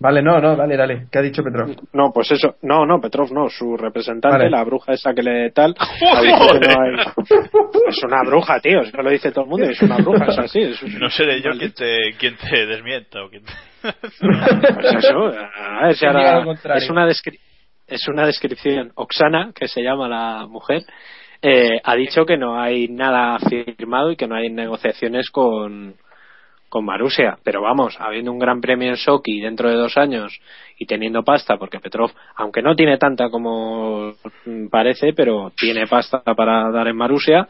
Vale, no, no, dale, dale. ¿Qué ha dicho Petro? No, pues eso, no, no, Petrov no, su representante, Vale. la bruja esa que le tal, [LAUGHS] ha dicho que no hay- es una bruja, tío, eso lo dice todo el mundo, es una bruja, es así, es, No seré yo quien te, quien te desmienta o quien te... Pues eso, a ver si ahora es una, descri- es una descripción. Oksana, que se llama la mujer, eh, ha dicho que no hay nada firmado y que no hay negociaciones con, con Marusia, pero vamos, habiendo un gran premio en Sochi dentro de dos años y teniendo pasta, porque Petrov, aunque no tiene tanta como parece, pero tiene pasta para dar en Marusia,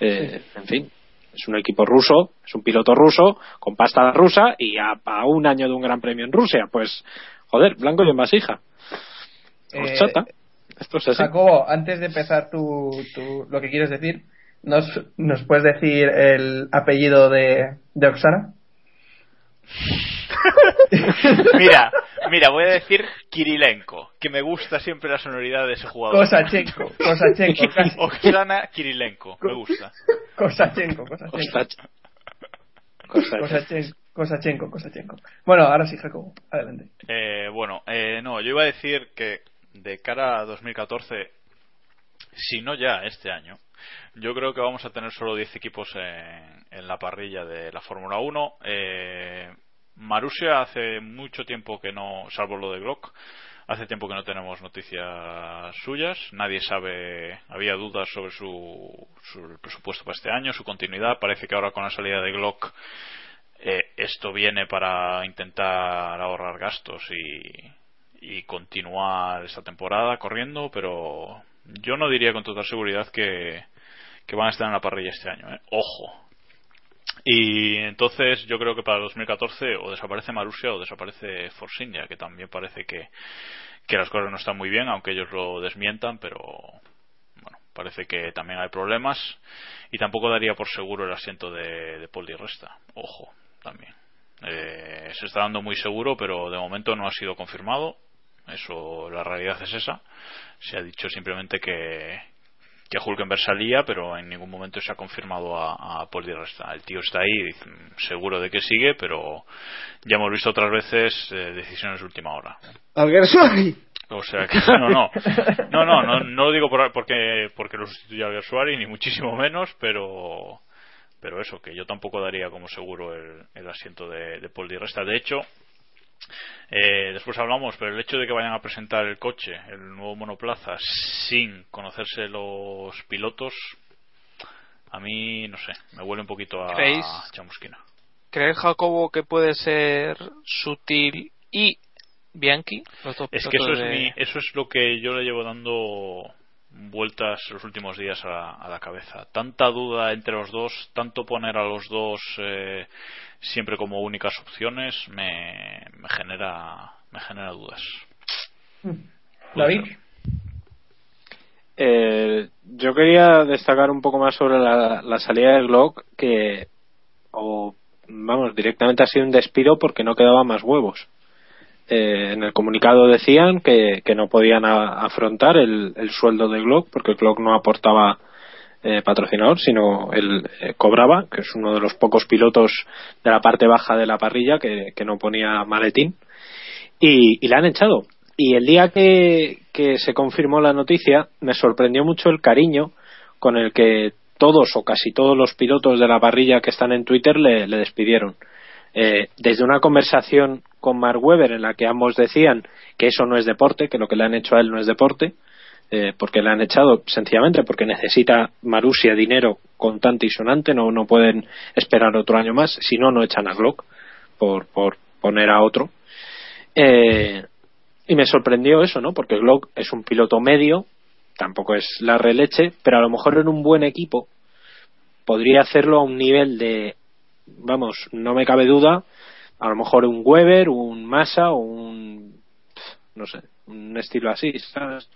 eh, en fin, es un equipo ruso, es un piloto ruso, con pasta rusa y a, a un año de un gran premio en Rusia, pues, joder, blanco y en vasija. Eh, Horchata. Esto es así. Jacobo, antes de empezar tu, tu- lo que quieres decir, ¿nos, ¿nos puedes decir el apellido de, de Oksana? [LAUGHS] Mira, mira, voy a decir Kirilenko, que me gusta siempre la sonoridad de ese jugador. Kosachenko, Kosachenko, [LAUGHS] casi. Oksana Kirilenko, me gusta. [LAUGHS] Kosachenko. Kosachenko, Kosachenko, Kosachenko. Bueno, ahora sí, Jacobo, adelante. Eh, bueno, eh, no, yo iba a decir que de cara a 2014, si no ya este año, yo creo que vamos a tener solo 10 equipos en, en la parrilla de la Fórmula 1. Eh, Marusia hace mucho tiempo que no, salvo lo de Glock, hace tiempo que no tenemos noticias suyas. Nadie sabe, había dudas sobre su, su presupuesto para este año, su continuidad. Parece que ahora con la salida de Glock eh, esto viene para intentar ahorrar gastos y, y continuar esta temporada corriendo, pero yo no diría con total seguridad que, que van a estar en la parrilla este año. ¿eh? Ojo. Y entonces yo creo que para 2014 o desaparece Marusia o desaparece Force India, que también parece que, las cosas no están muy bien, aunque ellos lo desmientan, pero bueno, parece que también hay problemas. Y tampoco daría por seguro el asiento de, de Resta. Ojo, también. Eh, se está dando muy seguro, pero de momento no ha sido confirmado. Eso, la realidad es esa. Se ha dicho simplemente que, que Hulkenberg salía, pero en ningún momento se ha confirmado a, a Paul Di Resta. El tío está ahí, seguro de que sigue, pero ya hemos visto otras veces eh, decisiones de última hora. Alguersuari. O sea que no, no, no, no, no, no lo digo por, porque porque lo sustituya a Gersuari ni muchísimo menos, pero pero eso que yo tampoco daría como seguro el, el asiento de, de Paul Di Resta. De hecho, eh, después hablamos, pero el hecho de que vayan a presentar el coche, el nuevo monoplaza, sin conocerse los pilotos, a mí no sé, me huele un poquito a ¿Creéis? chamusquina. ¿Crees, Jacobo, que puede ser Sutil y Bianchi? Los dos Es que eso es, mi- eso es lo que yo le llevo dando vueltas los últimos días a la, a la cabeza. Tanta duda entre los dos, tanto poner a los dos eh, siempre como únicas opciones, me, me genera me genera dudas. David, Eh, yo quería destacar un poco más sobre la, la salida de Glock, que, o vamos, directamente ha sido un despido porque no quedaban más huevos. Eh, en el comunicado decían que, no podían afrontar el, el sueldo de Glock porque Glock no aportaba eh, patrocinador, sino él eh, cobraba, que es uno de los pocos pilotos de la parte baja de la parrilla que, no ponía maletín, y, y la han echado. Y el día que, que se confirmó la noticia, me sorprendió mucho el cariño con el que todos o casi todos los pilotos de la parrilla que están en Twitter le, le despidieron. Eh, desde una conversación con Mark Webber en la que ambos decían que eso no es deporte, que lo que le han hecho a él no es deporte, eh, porque le han echado sencillamente porque necesita Marusia dinero contante y sonante, no, no pueden esperar otro año más, si no, no echan a Glock por, por poner a otro. Eh, y me sorprendió eso, ¿no? Porque Glock es un piloto medio, tampoco es la releche, pero a lo mejor en un buen equipo podría hacerlo a un nivel de, vamos, no me cabe duda, a lo mejor un Weber, un Massa o un, no sé, un estilo así, ¿sabes?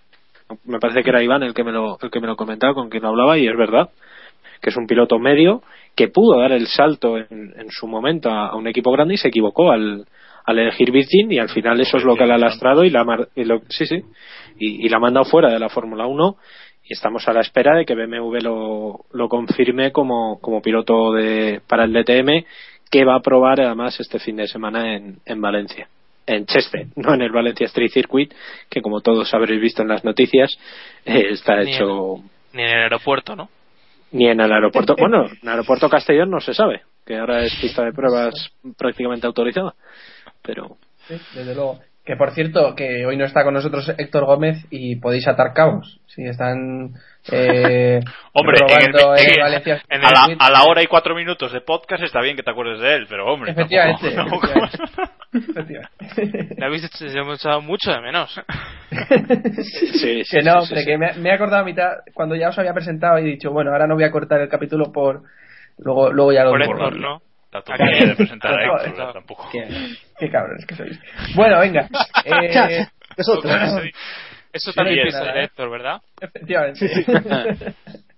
Me parece que era Iván el que me lo, el que me lo comentaba, con quien lo hablaba, y es verdad que es un piloto medio que pudo dar el salto en, en su momento a, un equipo grande y se equivocó al, al elegir Virgin y al final eso es lo que le ha lastrado y la, y lo, sí, sí, y, y la ha mandado fuera de la Fórmula 1 y estamos a la espera de que BMW lo, lo confirme como, como piloto de, para el DTM que va a probar además este fin de semana en, en Valencia en Cheste, [LAUGHS] no en el Valencia Street Circuit que como todos habréis visto en las noticias eh, está Ni hecho Ni en el aeropuerto, ¿no? ni en el aeropuerto bueno, en el aeropuerto Castellón no se sabe que ahora es pista de pruebas prácticamente autorizada pero Sí, desde luego. Que por cierto, que hoy no está con nosotros Héctor Gómez y podéis atar cabos. Si están eh, [LAUGHS] Hombre, en el- robando en- en Valencia a, la, a la hora y cuatro minutos de podcast está bien que te acuerdes de él, pero hombre. Efectivamente, tampoco- efectivamente. [LAUGHS] Le habéis echado mucho de menos. [LAUGHS] Sí, sí, que no, sí, sí, hombre, sí. que me, me he acordado a mitad, cuando ya os había presentado y he dicho, bueno, ahora no voy a cortar el capítulo por... Luego, luego ya lo Por. Héctor, ¿no? Tontería de presentar a [LAUGHS] claro. tampoco. Qué, qué cabrones que sois. Bueno, venga. [LAUGHS] Eh, Es otro. Eso Sí, también sí, nada, de ¿eh? Héctor, ¿verdad? Efectivamente.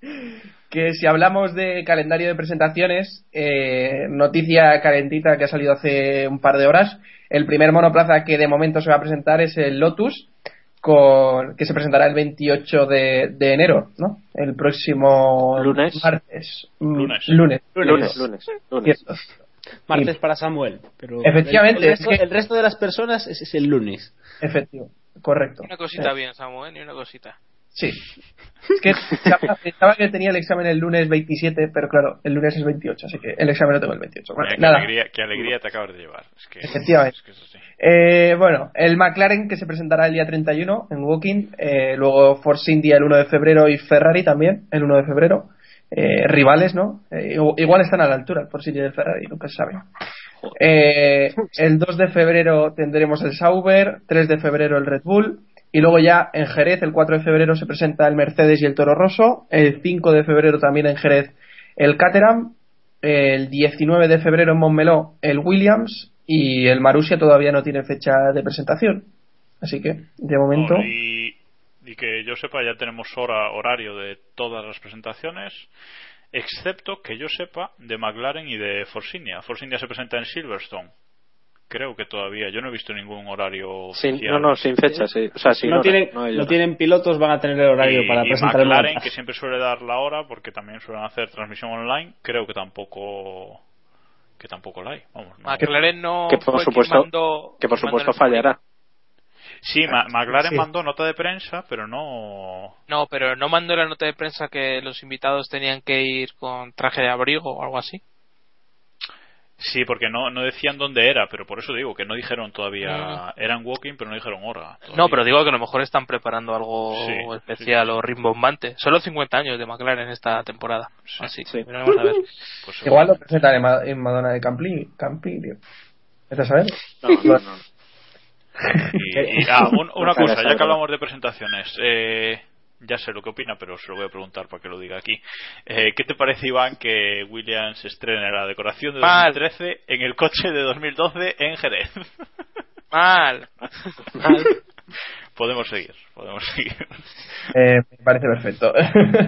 [LAUGHS] que si hablamos de calendario de presentaciones, eh, noticia calentita que ha salido hace un par de horas. El primer monoplaza que de momento se va a presentar es el Lotus, con, que se presentará el 28 de, de enero, ¿no? El próximo Lunes. martes. Mm, Lunes. Lunes. Lunes, lunes, lunes. Cierto. Martes para Samuel. Pero Efectivamente, El, el es resto, que- el resto de las personas es, es el lunes. Efectivo. Correcto. Una cosita Eh, bien, Samuel, ni una cosita. Sí. Es que pensaba, pensaba que tenía el examen el lunes 27, pero claro, el lunes es 28, así que el examen lo tengo el 28. Bueno, Mira, qué, nada. alegría, qué alegría te acabas de llevar. Es que, Efectivamente. es que es así. Eh, bueno, el McLaren que se presentará el día 31 en Woking, eh, luego Force India el 1 de febrero y Ferrari también el 1 de febrero. Eh, rivales, ¿no? Eh, igual están a la altura el Force India y el Ferrari, nunca se sabe. Eh, el 2 de febrero tendremos el Sauber, 3 de febrero el Red Bull, y luego ya en Jerez, el 4 de febrero se presenta el Mercedes y el Toro Rosso, el 5 de febrero también en Jerez el Caterham, el 19 de febrero en Montmeló el Williams y el Marussia todavía no tiene fecha de presentación. Así que, de momento, y, y que yo sepa, ya tenemos hora, horario de todas las presentaciones, excepto que yo sepa de McLaren y de. Force India se presenta en Silverstone. Creo que todavía, yo no he visto ningún horario Sin- oficial. no, no, sin fecha, sí. O sea, sin no, hora, tienen, no tienen pilotos, van a tener el horario y, para y presentar el McLaren, que siempre suele dar la hora, porque también suelen hacer transmisión online, creo que tampoco que tampoco la hay. Vamos, no. McLaren no que por supuesto- mandó- Que por supuesto fallará. Sí, Ma- McLaren Sí. mandó nota de prensa, pero no. No, pero no mandó la nota de prensa que los invitados tenían que ir con traje de abrigo o algo así. Sí, porque no, no decían dónde era, pero por eso digo que no dijeron todavía. Eran walking, pero no dijeron hora. No, pero digo que a lo mejor están preparando algo Sí, especial sí, o rimbombante. Solo 50 años de McLaren esta temporada. Sí. Así, Sí. veremos a ver. [LAUGHS] Pues igual lo presentan en, Ma- en Madonna de Campli, Campiglio. ¿Estás a saber? No, no, no. [LAUGHS] Y, y- ah, un- una cosa, ya que hablamos de presentaciones, eh, ya sé lo que opina, pero se lo voy a preguntar para que lo diga aquí. Eh, ¿Qué te parece, Iván, que Williams estrene la decoración de Mal. 2013 en el coche de 2012 en Jerez? [LAUGHS] Mal. podemos seguir, podemos seguir. Eh, me parece perfecto.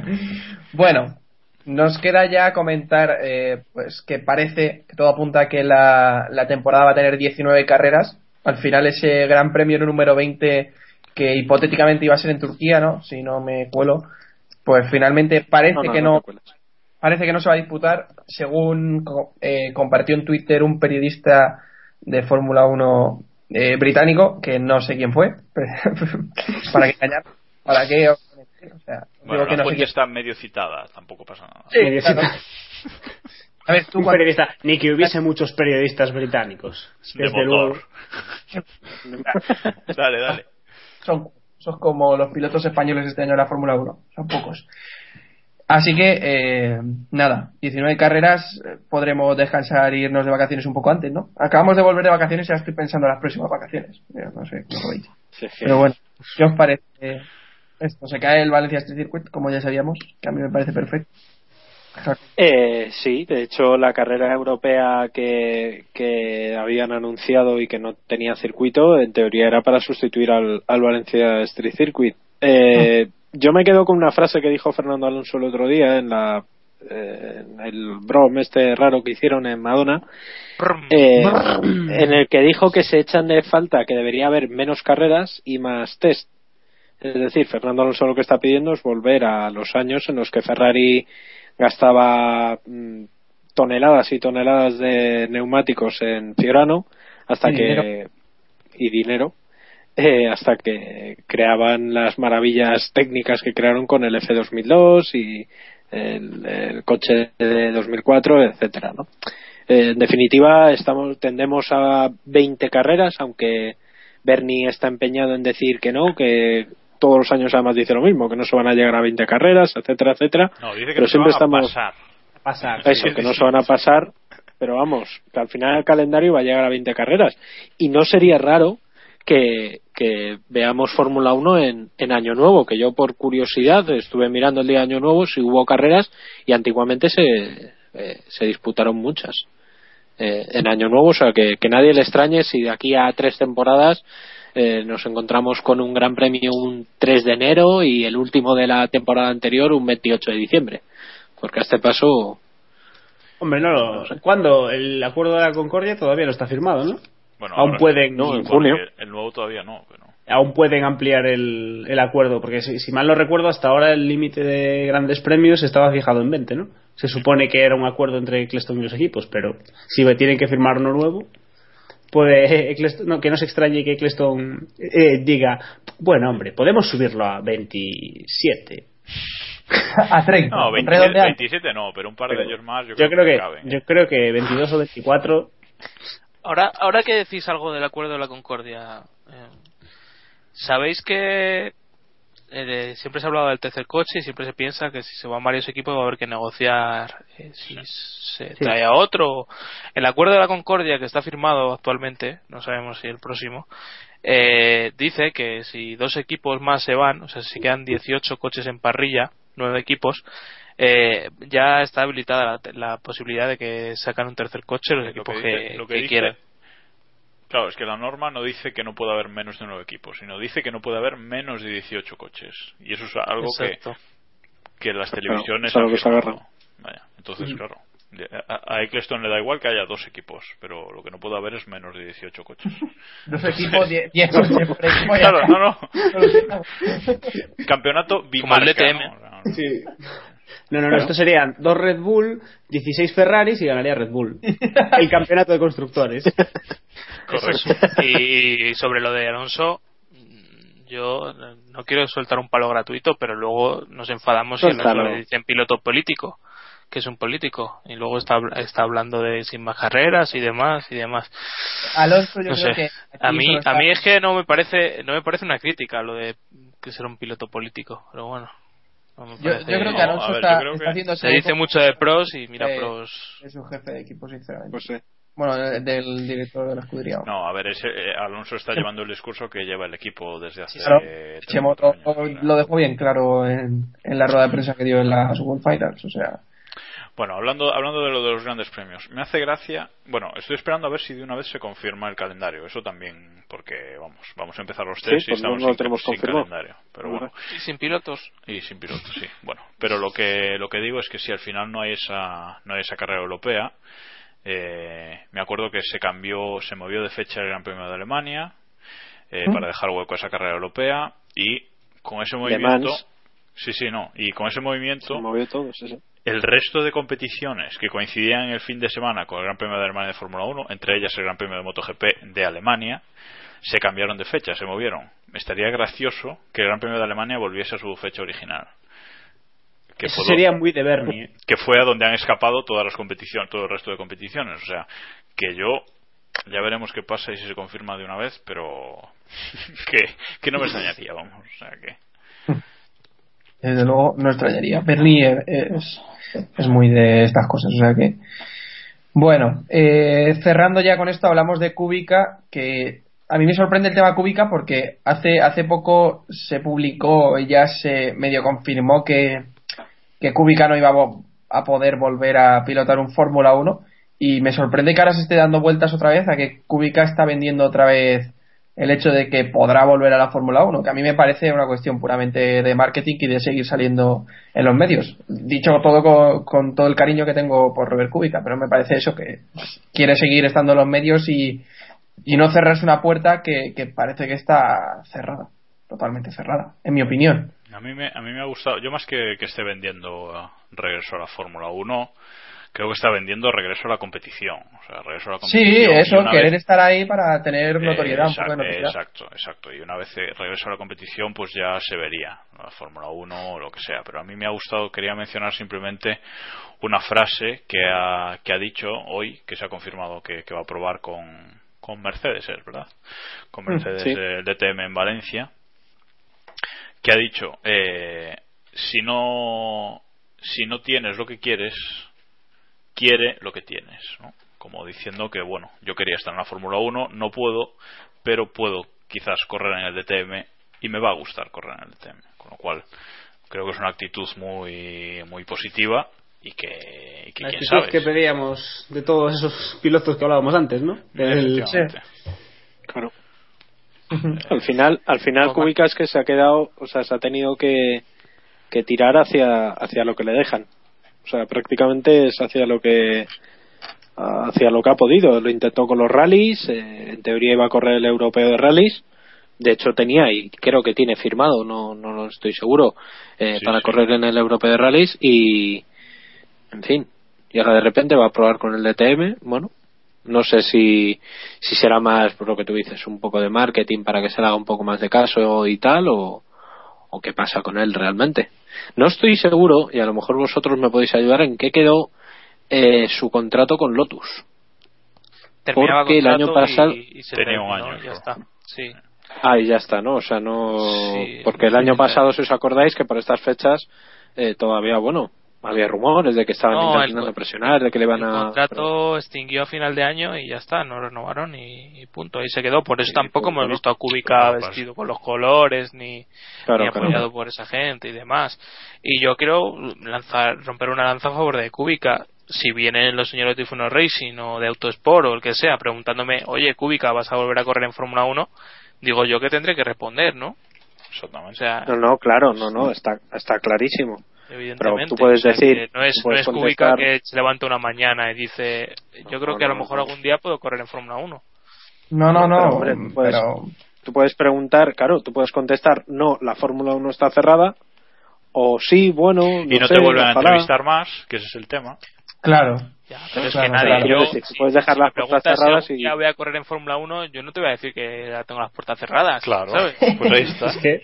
[LAUGHS] bueno, nos queda ya comentar eh, pues que parece que todo apunta a que la, la temporada va a tener 19 carreras. Al final ese gran premio número 20 que hipotéticamente iba a ser en Turquía, ¿no? Si no me cuelo, pues finalmente parece No, no, que no parece que no se va a disputar, según eh, compartió en Twitter un periodista de Fórmula 1 eh, británico, que no sé quién fue, [LAUGHS] para que engañar, para que o sea, Bueno, digo que la no sé está medio citada, tampoco pasa nada. Sí, Medio claro. [LAUGHS] A ver, tú Un periodista, ni que hubiese muchos periodistas británicos. De Desde luego. [LAUGHS] dale, dale. Son, son como los pilotos españoles este año de la Fórmula 1, son pocos. Así que, eh, nada, 19 carreras, eh, podremos descansar e irnos de vacaciones un poco antes, ¿no? Acabamos de volver de vacaciones y ya estoy pensando en las próximas vacaciones. Yo no sé cómo lo veis. Sí, sí. Pero bueno, ¿qué os parece esto? Se cae el Valencia Street Circuit, como ya sabíamos, que a mí me parece perfecto. Eh, sí, de hecho la carrera europea que, que habían anunciado y que no tenía circuito, en teoría era para sustituir al, al Valencia Street Circuit. Eh, Yo me quedo con una frase que dijo Fernando Alonso el otro día en la eh, en el brom este raro que hicieron en Madonna, eh, en el que dijo que se echan de falta que debería haber menos carreras y más test. Es decir, Fernando Alonso lo que está pidiendo es volver a los años en los que Ferrari gastaba mm, toneladas y toneladas de neumáticos en Fiorano hasta Y que dinero. y dinero eh, hasta que creaban las maravillas técnicas que crearon con el F2002 y el, el coche de 2004 etcétera ¿no? Eh, en definitiva estamos tendemos a 20 carreras aunque Bernie está empeñado en decir que no, que todos los años además dice lo mismo, que no se van a llegar a 20 carreras, etcétera, etcétera. No, dice que pero no se siempre van a estamos pasar. Pasar. eso, que no se van a pasar, pero vamos, que al final el calendario va a llegar a 20 carreras. Y no sería raro que, que veamos Fórmula 1 en, en Año Nuevo, que yo por curiosidad estuve mirando el día de Año Nuevo si hubo carreras y antiguamente se, eh, se disputaron muchas eh, en Año Nuevo, o sea que, que nadie le extrañe si de aquí a tres temporadas eh, nos encontramos con un gran premio un 3 de enero y el último de la temporada anterior un 28 de diciembre, porque a este paso Hombre, no, lo- ¿cuándo? El acuerdo de la Concordia todavía no está firmado, ¿no? Bueno, Aún pueden, no, en junio. El, nuevo todavía no, pero. aún pueden ampliar el, el acuerdo, porque si, si mal no recuerdo, hasta ahora el límite de grandes premios estaba fijado en 20, ¿no? Se supone que era un acuerdo entre Eccleston y los equipos, pero si tienen que firmar uno nuevo, puede Eccleston- no, que no se extrañe que Eccleston eh, diga, bueno, hombre, podemos subirlo a 27. [LAUGHS] a 30. No, 27, redondeando. 27 no, pero un par de Pero ellos más yo, Yo creo que, cabe. yo creo que 22 o 24 Ahora, ahora que decís algo del acuerdo de la Concordia, eh, ¿sabéis que eh, siempre se ha hablado del tercer coche y siempre se piensa que si se van varios equipos va a haber que negociar eh, si se trae a otro? El acuerdo de la Concordia que está firmado actualmente, no sabemos si el próximo, eh, dice que si dos equipos más se van, o sea, si quedan 18 coches en parrilla, nueve equipos, eh, ya está habilitada la, la posibilidad de que sacan un tercer coche los Lo equipos que que, dice- lo que que dice- quieran. Claro, es que la norma no dice que no puede haber menos de nueve equipos, sino dice que no puede haber menos de 18 coches. Y eso es algo que, Exacto. que las televisiones es algo han que se. Vaya, entonces, claro. de- A, Eccleston le da igual que haya dos equipos, pero lo que no puede haber es menos de 18 coches. [LAUGHS] Dos equipos, 10 10 [LAUGHS] coches claro, no, no. [LAUGHS] Campeonato Como el bimarca, DTM. ¿no? O No, no, no, esto serían dos Red Bull, 16 Ferraris y ganaría Red Bull. El campeonato de constructores. [LAUGHS] Correcto. y, y sobre lo de Alonso, yo no quiero soltar un palo gratuito, pero luego nos enfadamos si Alonso Suéltalo. le dicen piloto político, que es un político, y luego está, está hablando de sin más carreras y demás y demás. Alonso, yo No creo sé. que. A mí, a mí es que no me parece, no me parece una crítica lo de que ser un piloto político, pero bueno. No Yo, yo creo que No, Alonso ver, está, creo está que haciendo se dice mucho de pros y mira Eh, pros. Es un jefe de equipo, sinceramente. Pues sí. Bueno, de- del director de la escudería. No, a ver, ese, eh, Alonso está llevando el discurso que lleva el equipo desde hace Claro, Chemoto cuatro años, o sea. lo dejó bien claro en, en la rueda de prensa que dio en las World Finals. O sea, Bueno, hablando, hablando de lo de los grandes premios, me hace gracia. Bueno, estoy esperando a ver si de una vez se confirma el calendario. Eso también, porque vamos, vamos a empezar los Sí, test y pues no- estamos no sin, tenemos sin calendario. Pero bueno, Y sin pilotos. y sin piloto, sí. Bueno, pero lo que lo que digo es que si al final no hay esa no hay esa carrera europea, eh, me acuerdo que se cambió, se movió de fecha el Gran Premio de Alemania eh, para dejar hueco a esa carrera europea y con ese movimiento, sí, sí, no, y con ese movimiento Se movió todo, sí, sí. El resto de competiciones que coincidían el fin de semana con el Gran Premio de Alemania de Fórmula 1, entre ellas el Gran Premio de MotoGP de Alemania, se cambiaron de fecha, se movieron. Estaría gracioso que el Gran Premio de Alemania volviese a su fecha original. Que Eso fue, sería muy de Bernie. ¿eh? que fue a donde han escapado todas las competiciones, todo el resto de competiciones. O sea, que yo ya veremos qué pasa y si se confirma de una vez, pero [LAUGHS] que, que no me extrañaría, vamos. O sea, que desde luego no extrañaría. Bernie es, muy de estas cosas. O sea que. Bueno, eh, cerrando ya con esto, hablamos de Kubica, que a mí me sorprende el tema Kubica porque hace, hace poco se publicó y ya se medio confirmó que, que Kubica no iba a, poder volver a pilotar un Fórmula 1 y me sorprende que ahora se esté dando vueltas otra vez a que Kubica está vendiendo otra vez el hecho de que podrá volver a la Fórmula 1, que a mí me parece una cuestión puramente de marketing y de seguir saliendo en los medios. Dicho todo con, con todo el cariño que tengo por Robert Kubica, pero me parece eso que quiere seguir estando en los medios y, y no cerrarse una puerta que, parece que está cerrada, totalmente cerrada, en mi opinión. A mí me, a mí me ha gustado, yo más que, que esté vendiendo eh, regreso a la Fórmula 1, creo que está vendiendo regreso a la competición. O sea, regreso a la Sí, competición. y eso, querer vez- estar ahí para tener eh, notoriedad, un poco de exacto, notoriedad. exacto, exacto. Y una vez eh, regreso a la competición, pues ya se vería ¿no? la Fórmula 1 o lo que sea. Pero a mí me ha gustado, quería mencionar simplemente una frase que ha, que ha dicho hoy, que se ha confirmado que, que va a probar con, con Mercedes, es verdad, con Mercedes Sí. eh, DTM en Valencia, que ha dicho, eh, si no si no tienes lo que quieres, quiere lo que tienes, ¿no? Como diciendo que, bueno, yo quería estar en la Fórmula 1, no puedo, pero puedo quizás correr en el DTM y me va a gustar correr en el DTM. Con lo cual, creo que es una actitud muy, muy positiva y que, y que La quién sabe. que pedíamos de todos esos pilotos que hablábamos antes, ¿no? Del-. Claro. Al final, al final Kubica es que se ha quedado, o sea, se ha tenido que, que tirar hacia, hacia lo que le dejan. O sea, prácticamente es hacia lo que hacia lo que ha podido. Lo intentó con los rallies, eh, en teoría iba a correr el europeo de rallies. De hecho tenía y creo que tiene firmado, no no lo estoy seguro, eh, Sí, para sí. correr en el europeo de rallies y, en fin, llega de repente, va a probar con el DTM, bueno, no sé si, si será más, por lo que tú dices, un poco de marketing para que se le haga un poco más de caso y tal, o, o qué pasa con él realmente. No estoy seguro, y a lo mejor vosotros me podéis ayudar, en qué quedó eh, su contrato con Lotus. Terminaba Porque el año pasado- y, y se Tenía un año, ya creo. está. Sí. Ah, y ya está, ¿no? O sea, no. Sí, Porque el año pasado, si os acordáis, que por estas fechas eh, todavía, bueno, había rumores de que estaban No, el intentando presionar, de que le iban el a. contrato extinguió a final de año y ya está, no renovaron y, y punto, ahí se quedó. Por eso Sí, tampoco hemos visto a Kubica Claro, pues. vestido con los colores ni, Claro, ni claro. apoyado por esa gente y demás. Y yo quiero lanzar, romper una lanza a favor de Kubica. Si vienen los señores de Tifuno Racing o de Autosport o el que sea preguntándome, oye Kubica, ¿vas a volver a correr en Fórmula 1? Digo yo que tendré que responder, ¿no? O sea, No, no, claro, no, no, está, está clarísimo. Evidentemente. tú puedes O sea, decir, no es, no es Kubica que se levanta una mañana y dice, yo creo que a lo mejor algún día puedo correr en Fórmula 1. No, no, no. Pero, hombre, tú puedes- pero- Tú puedes preguntar, claro, tú puedes contestar, no, la Fórmula 1 está cerrada, o sí, bueno, y no sé, te vuelven a entrevistar más, que ese es el tema. Claro. Ya, pero es Claro, que nadie, claro. yo, puedes dejar si las puertas si cerradas algún y- día voy a correr en Fórmula 1, yo no te voy a decir que ya tengo las puertas cerradas. Claro, ¿sabes? pues ahí está. Es que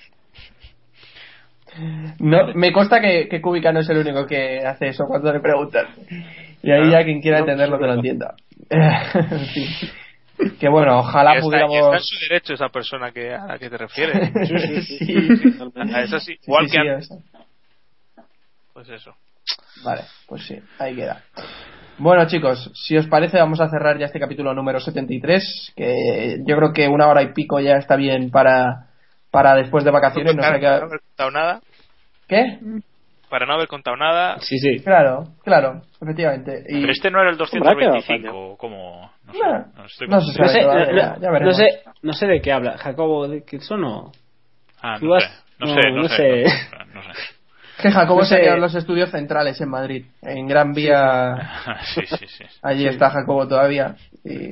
No, me consta que, que Kubica no es el único que hace eso cuando le preguntan. Y ahí ya quien quiera entenderlo te lo entienda. [LAUGHS] Que bueno, ojalá está, y está en pudiéramos. su derecho esa persona que, a la que te refieres. [LAUGHS] Sí. A esa sí, igual Sí, que sí, antes. eso. Pues eso. Vale, pues sí, ahí queda. Bueno, chicos, si os parece, vamos a cerrar ya este capítulo número 73. Que yo creo que una hora y pico ya está bien para, para después de vacaciones. No no qué. haber contado nada. ¿Qué? Para no haber contado nada. sí, sí. Claro, claro, efectivamente. Y Pero este no era el Hombre, ha quedado 225, como... No sé, no estoy se sé, todavía, no, ya- ya no veremos. sé, no sé de qué habla. Jacobo, ¿de qué son o...? Ah, no vas- sé, no no, sé, no no sé. sé. No sé. Que Jacobo No sé. serían los estudios centrales en Madrid. En Gran Vía. [LAUGHS] Sí, sí, sí. Allí está Jacobo todavía. Y,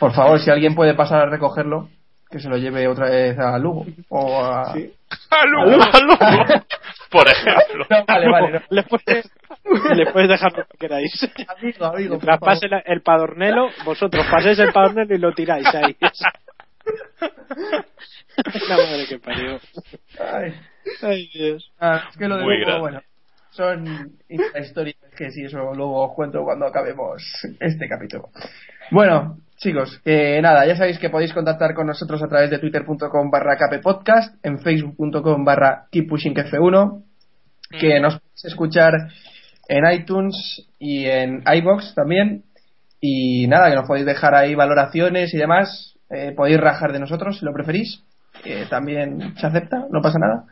por favor, si alguien puede pasar a recogerlo, que se lo lleve otra vez a Lugo. O a. ¡Aló! ¡Aló! Por ejemplo. No, vale, vale. no. le, puedes, le puedes dejar lo que queráis. Amigo, amigo. favor. pase la- el padornelo, vosotros paséis el padornelo y lo tiráis ahí. [LAUGHS] La madre que parió. Ay, Ay, Dios. ah, es que lo de Muy Lugo, bueno. Son historias que sí, eso luego os cuento cuando acabemos este capítulo. Bueno, chicos, que nada, ya sabéis que podéis contactar con nosotros a través de twitter.com barra kppodcast, en facebook.com barra keeppushingf1, que nos podéis escuchar en iTunes y en iBox también. Y nada, que nos podéis dejar ahí valoraciones y demás. Eh, podéis rajar de nosotros si lo preferís. que también se acepta, no pasa nada.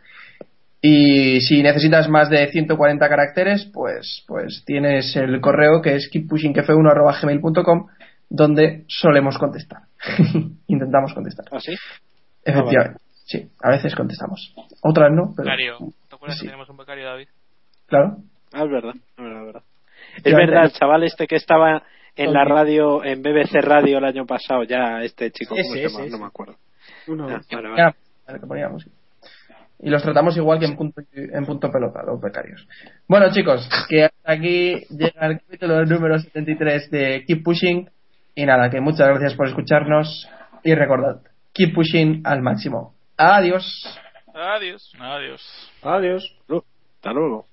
Y si necesitas más de 140 caracteres, pues, pues tienes el correo que es keeppushingf1.gmail.com donde solemos contestar. [LAUGHS] Intentamos contestar. ¿Ah, sí? Efectivamente. Sí, a veces contestamos. Otras no, pero. Becario. ¿Te acuerdas Sí. que tenemos un becario, David? Claro. Ah, es verdad, es verdad, es verdad. Ya, Es verdad, ya. el chaval este que estaba en la radio, en BBC Radio el año pasado, ya este chico, ¿cómo Ese, se llama? ese, No me acuerdo. Uno. Ah, vale, vale. Ya, vale, que poníamos. Y los tratamos igual que en punto, en punto pelota, los becarios. Bueno, chicos, que hasta aquí llega el capítulo número 73 de Keep Pushing. Y nada, que muchas gracias por escucharnos. Y recordad, keep pushing al máximo. Adiós. Adiós. Adiós. Adiós. Hasta luego.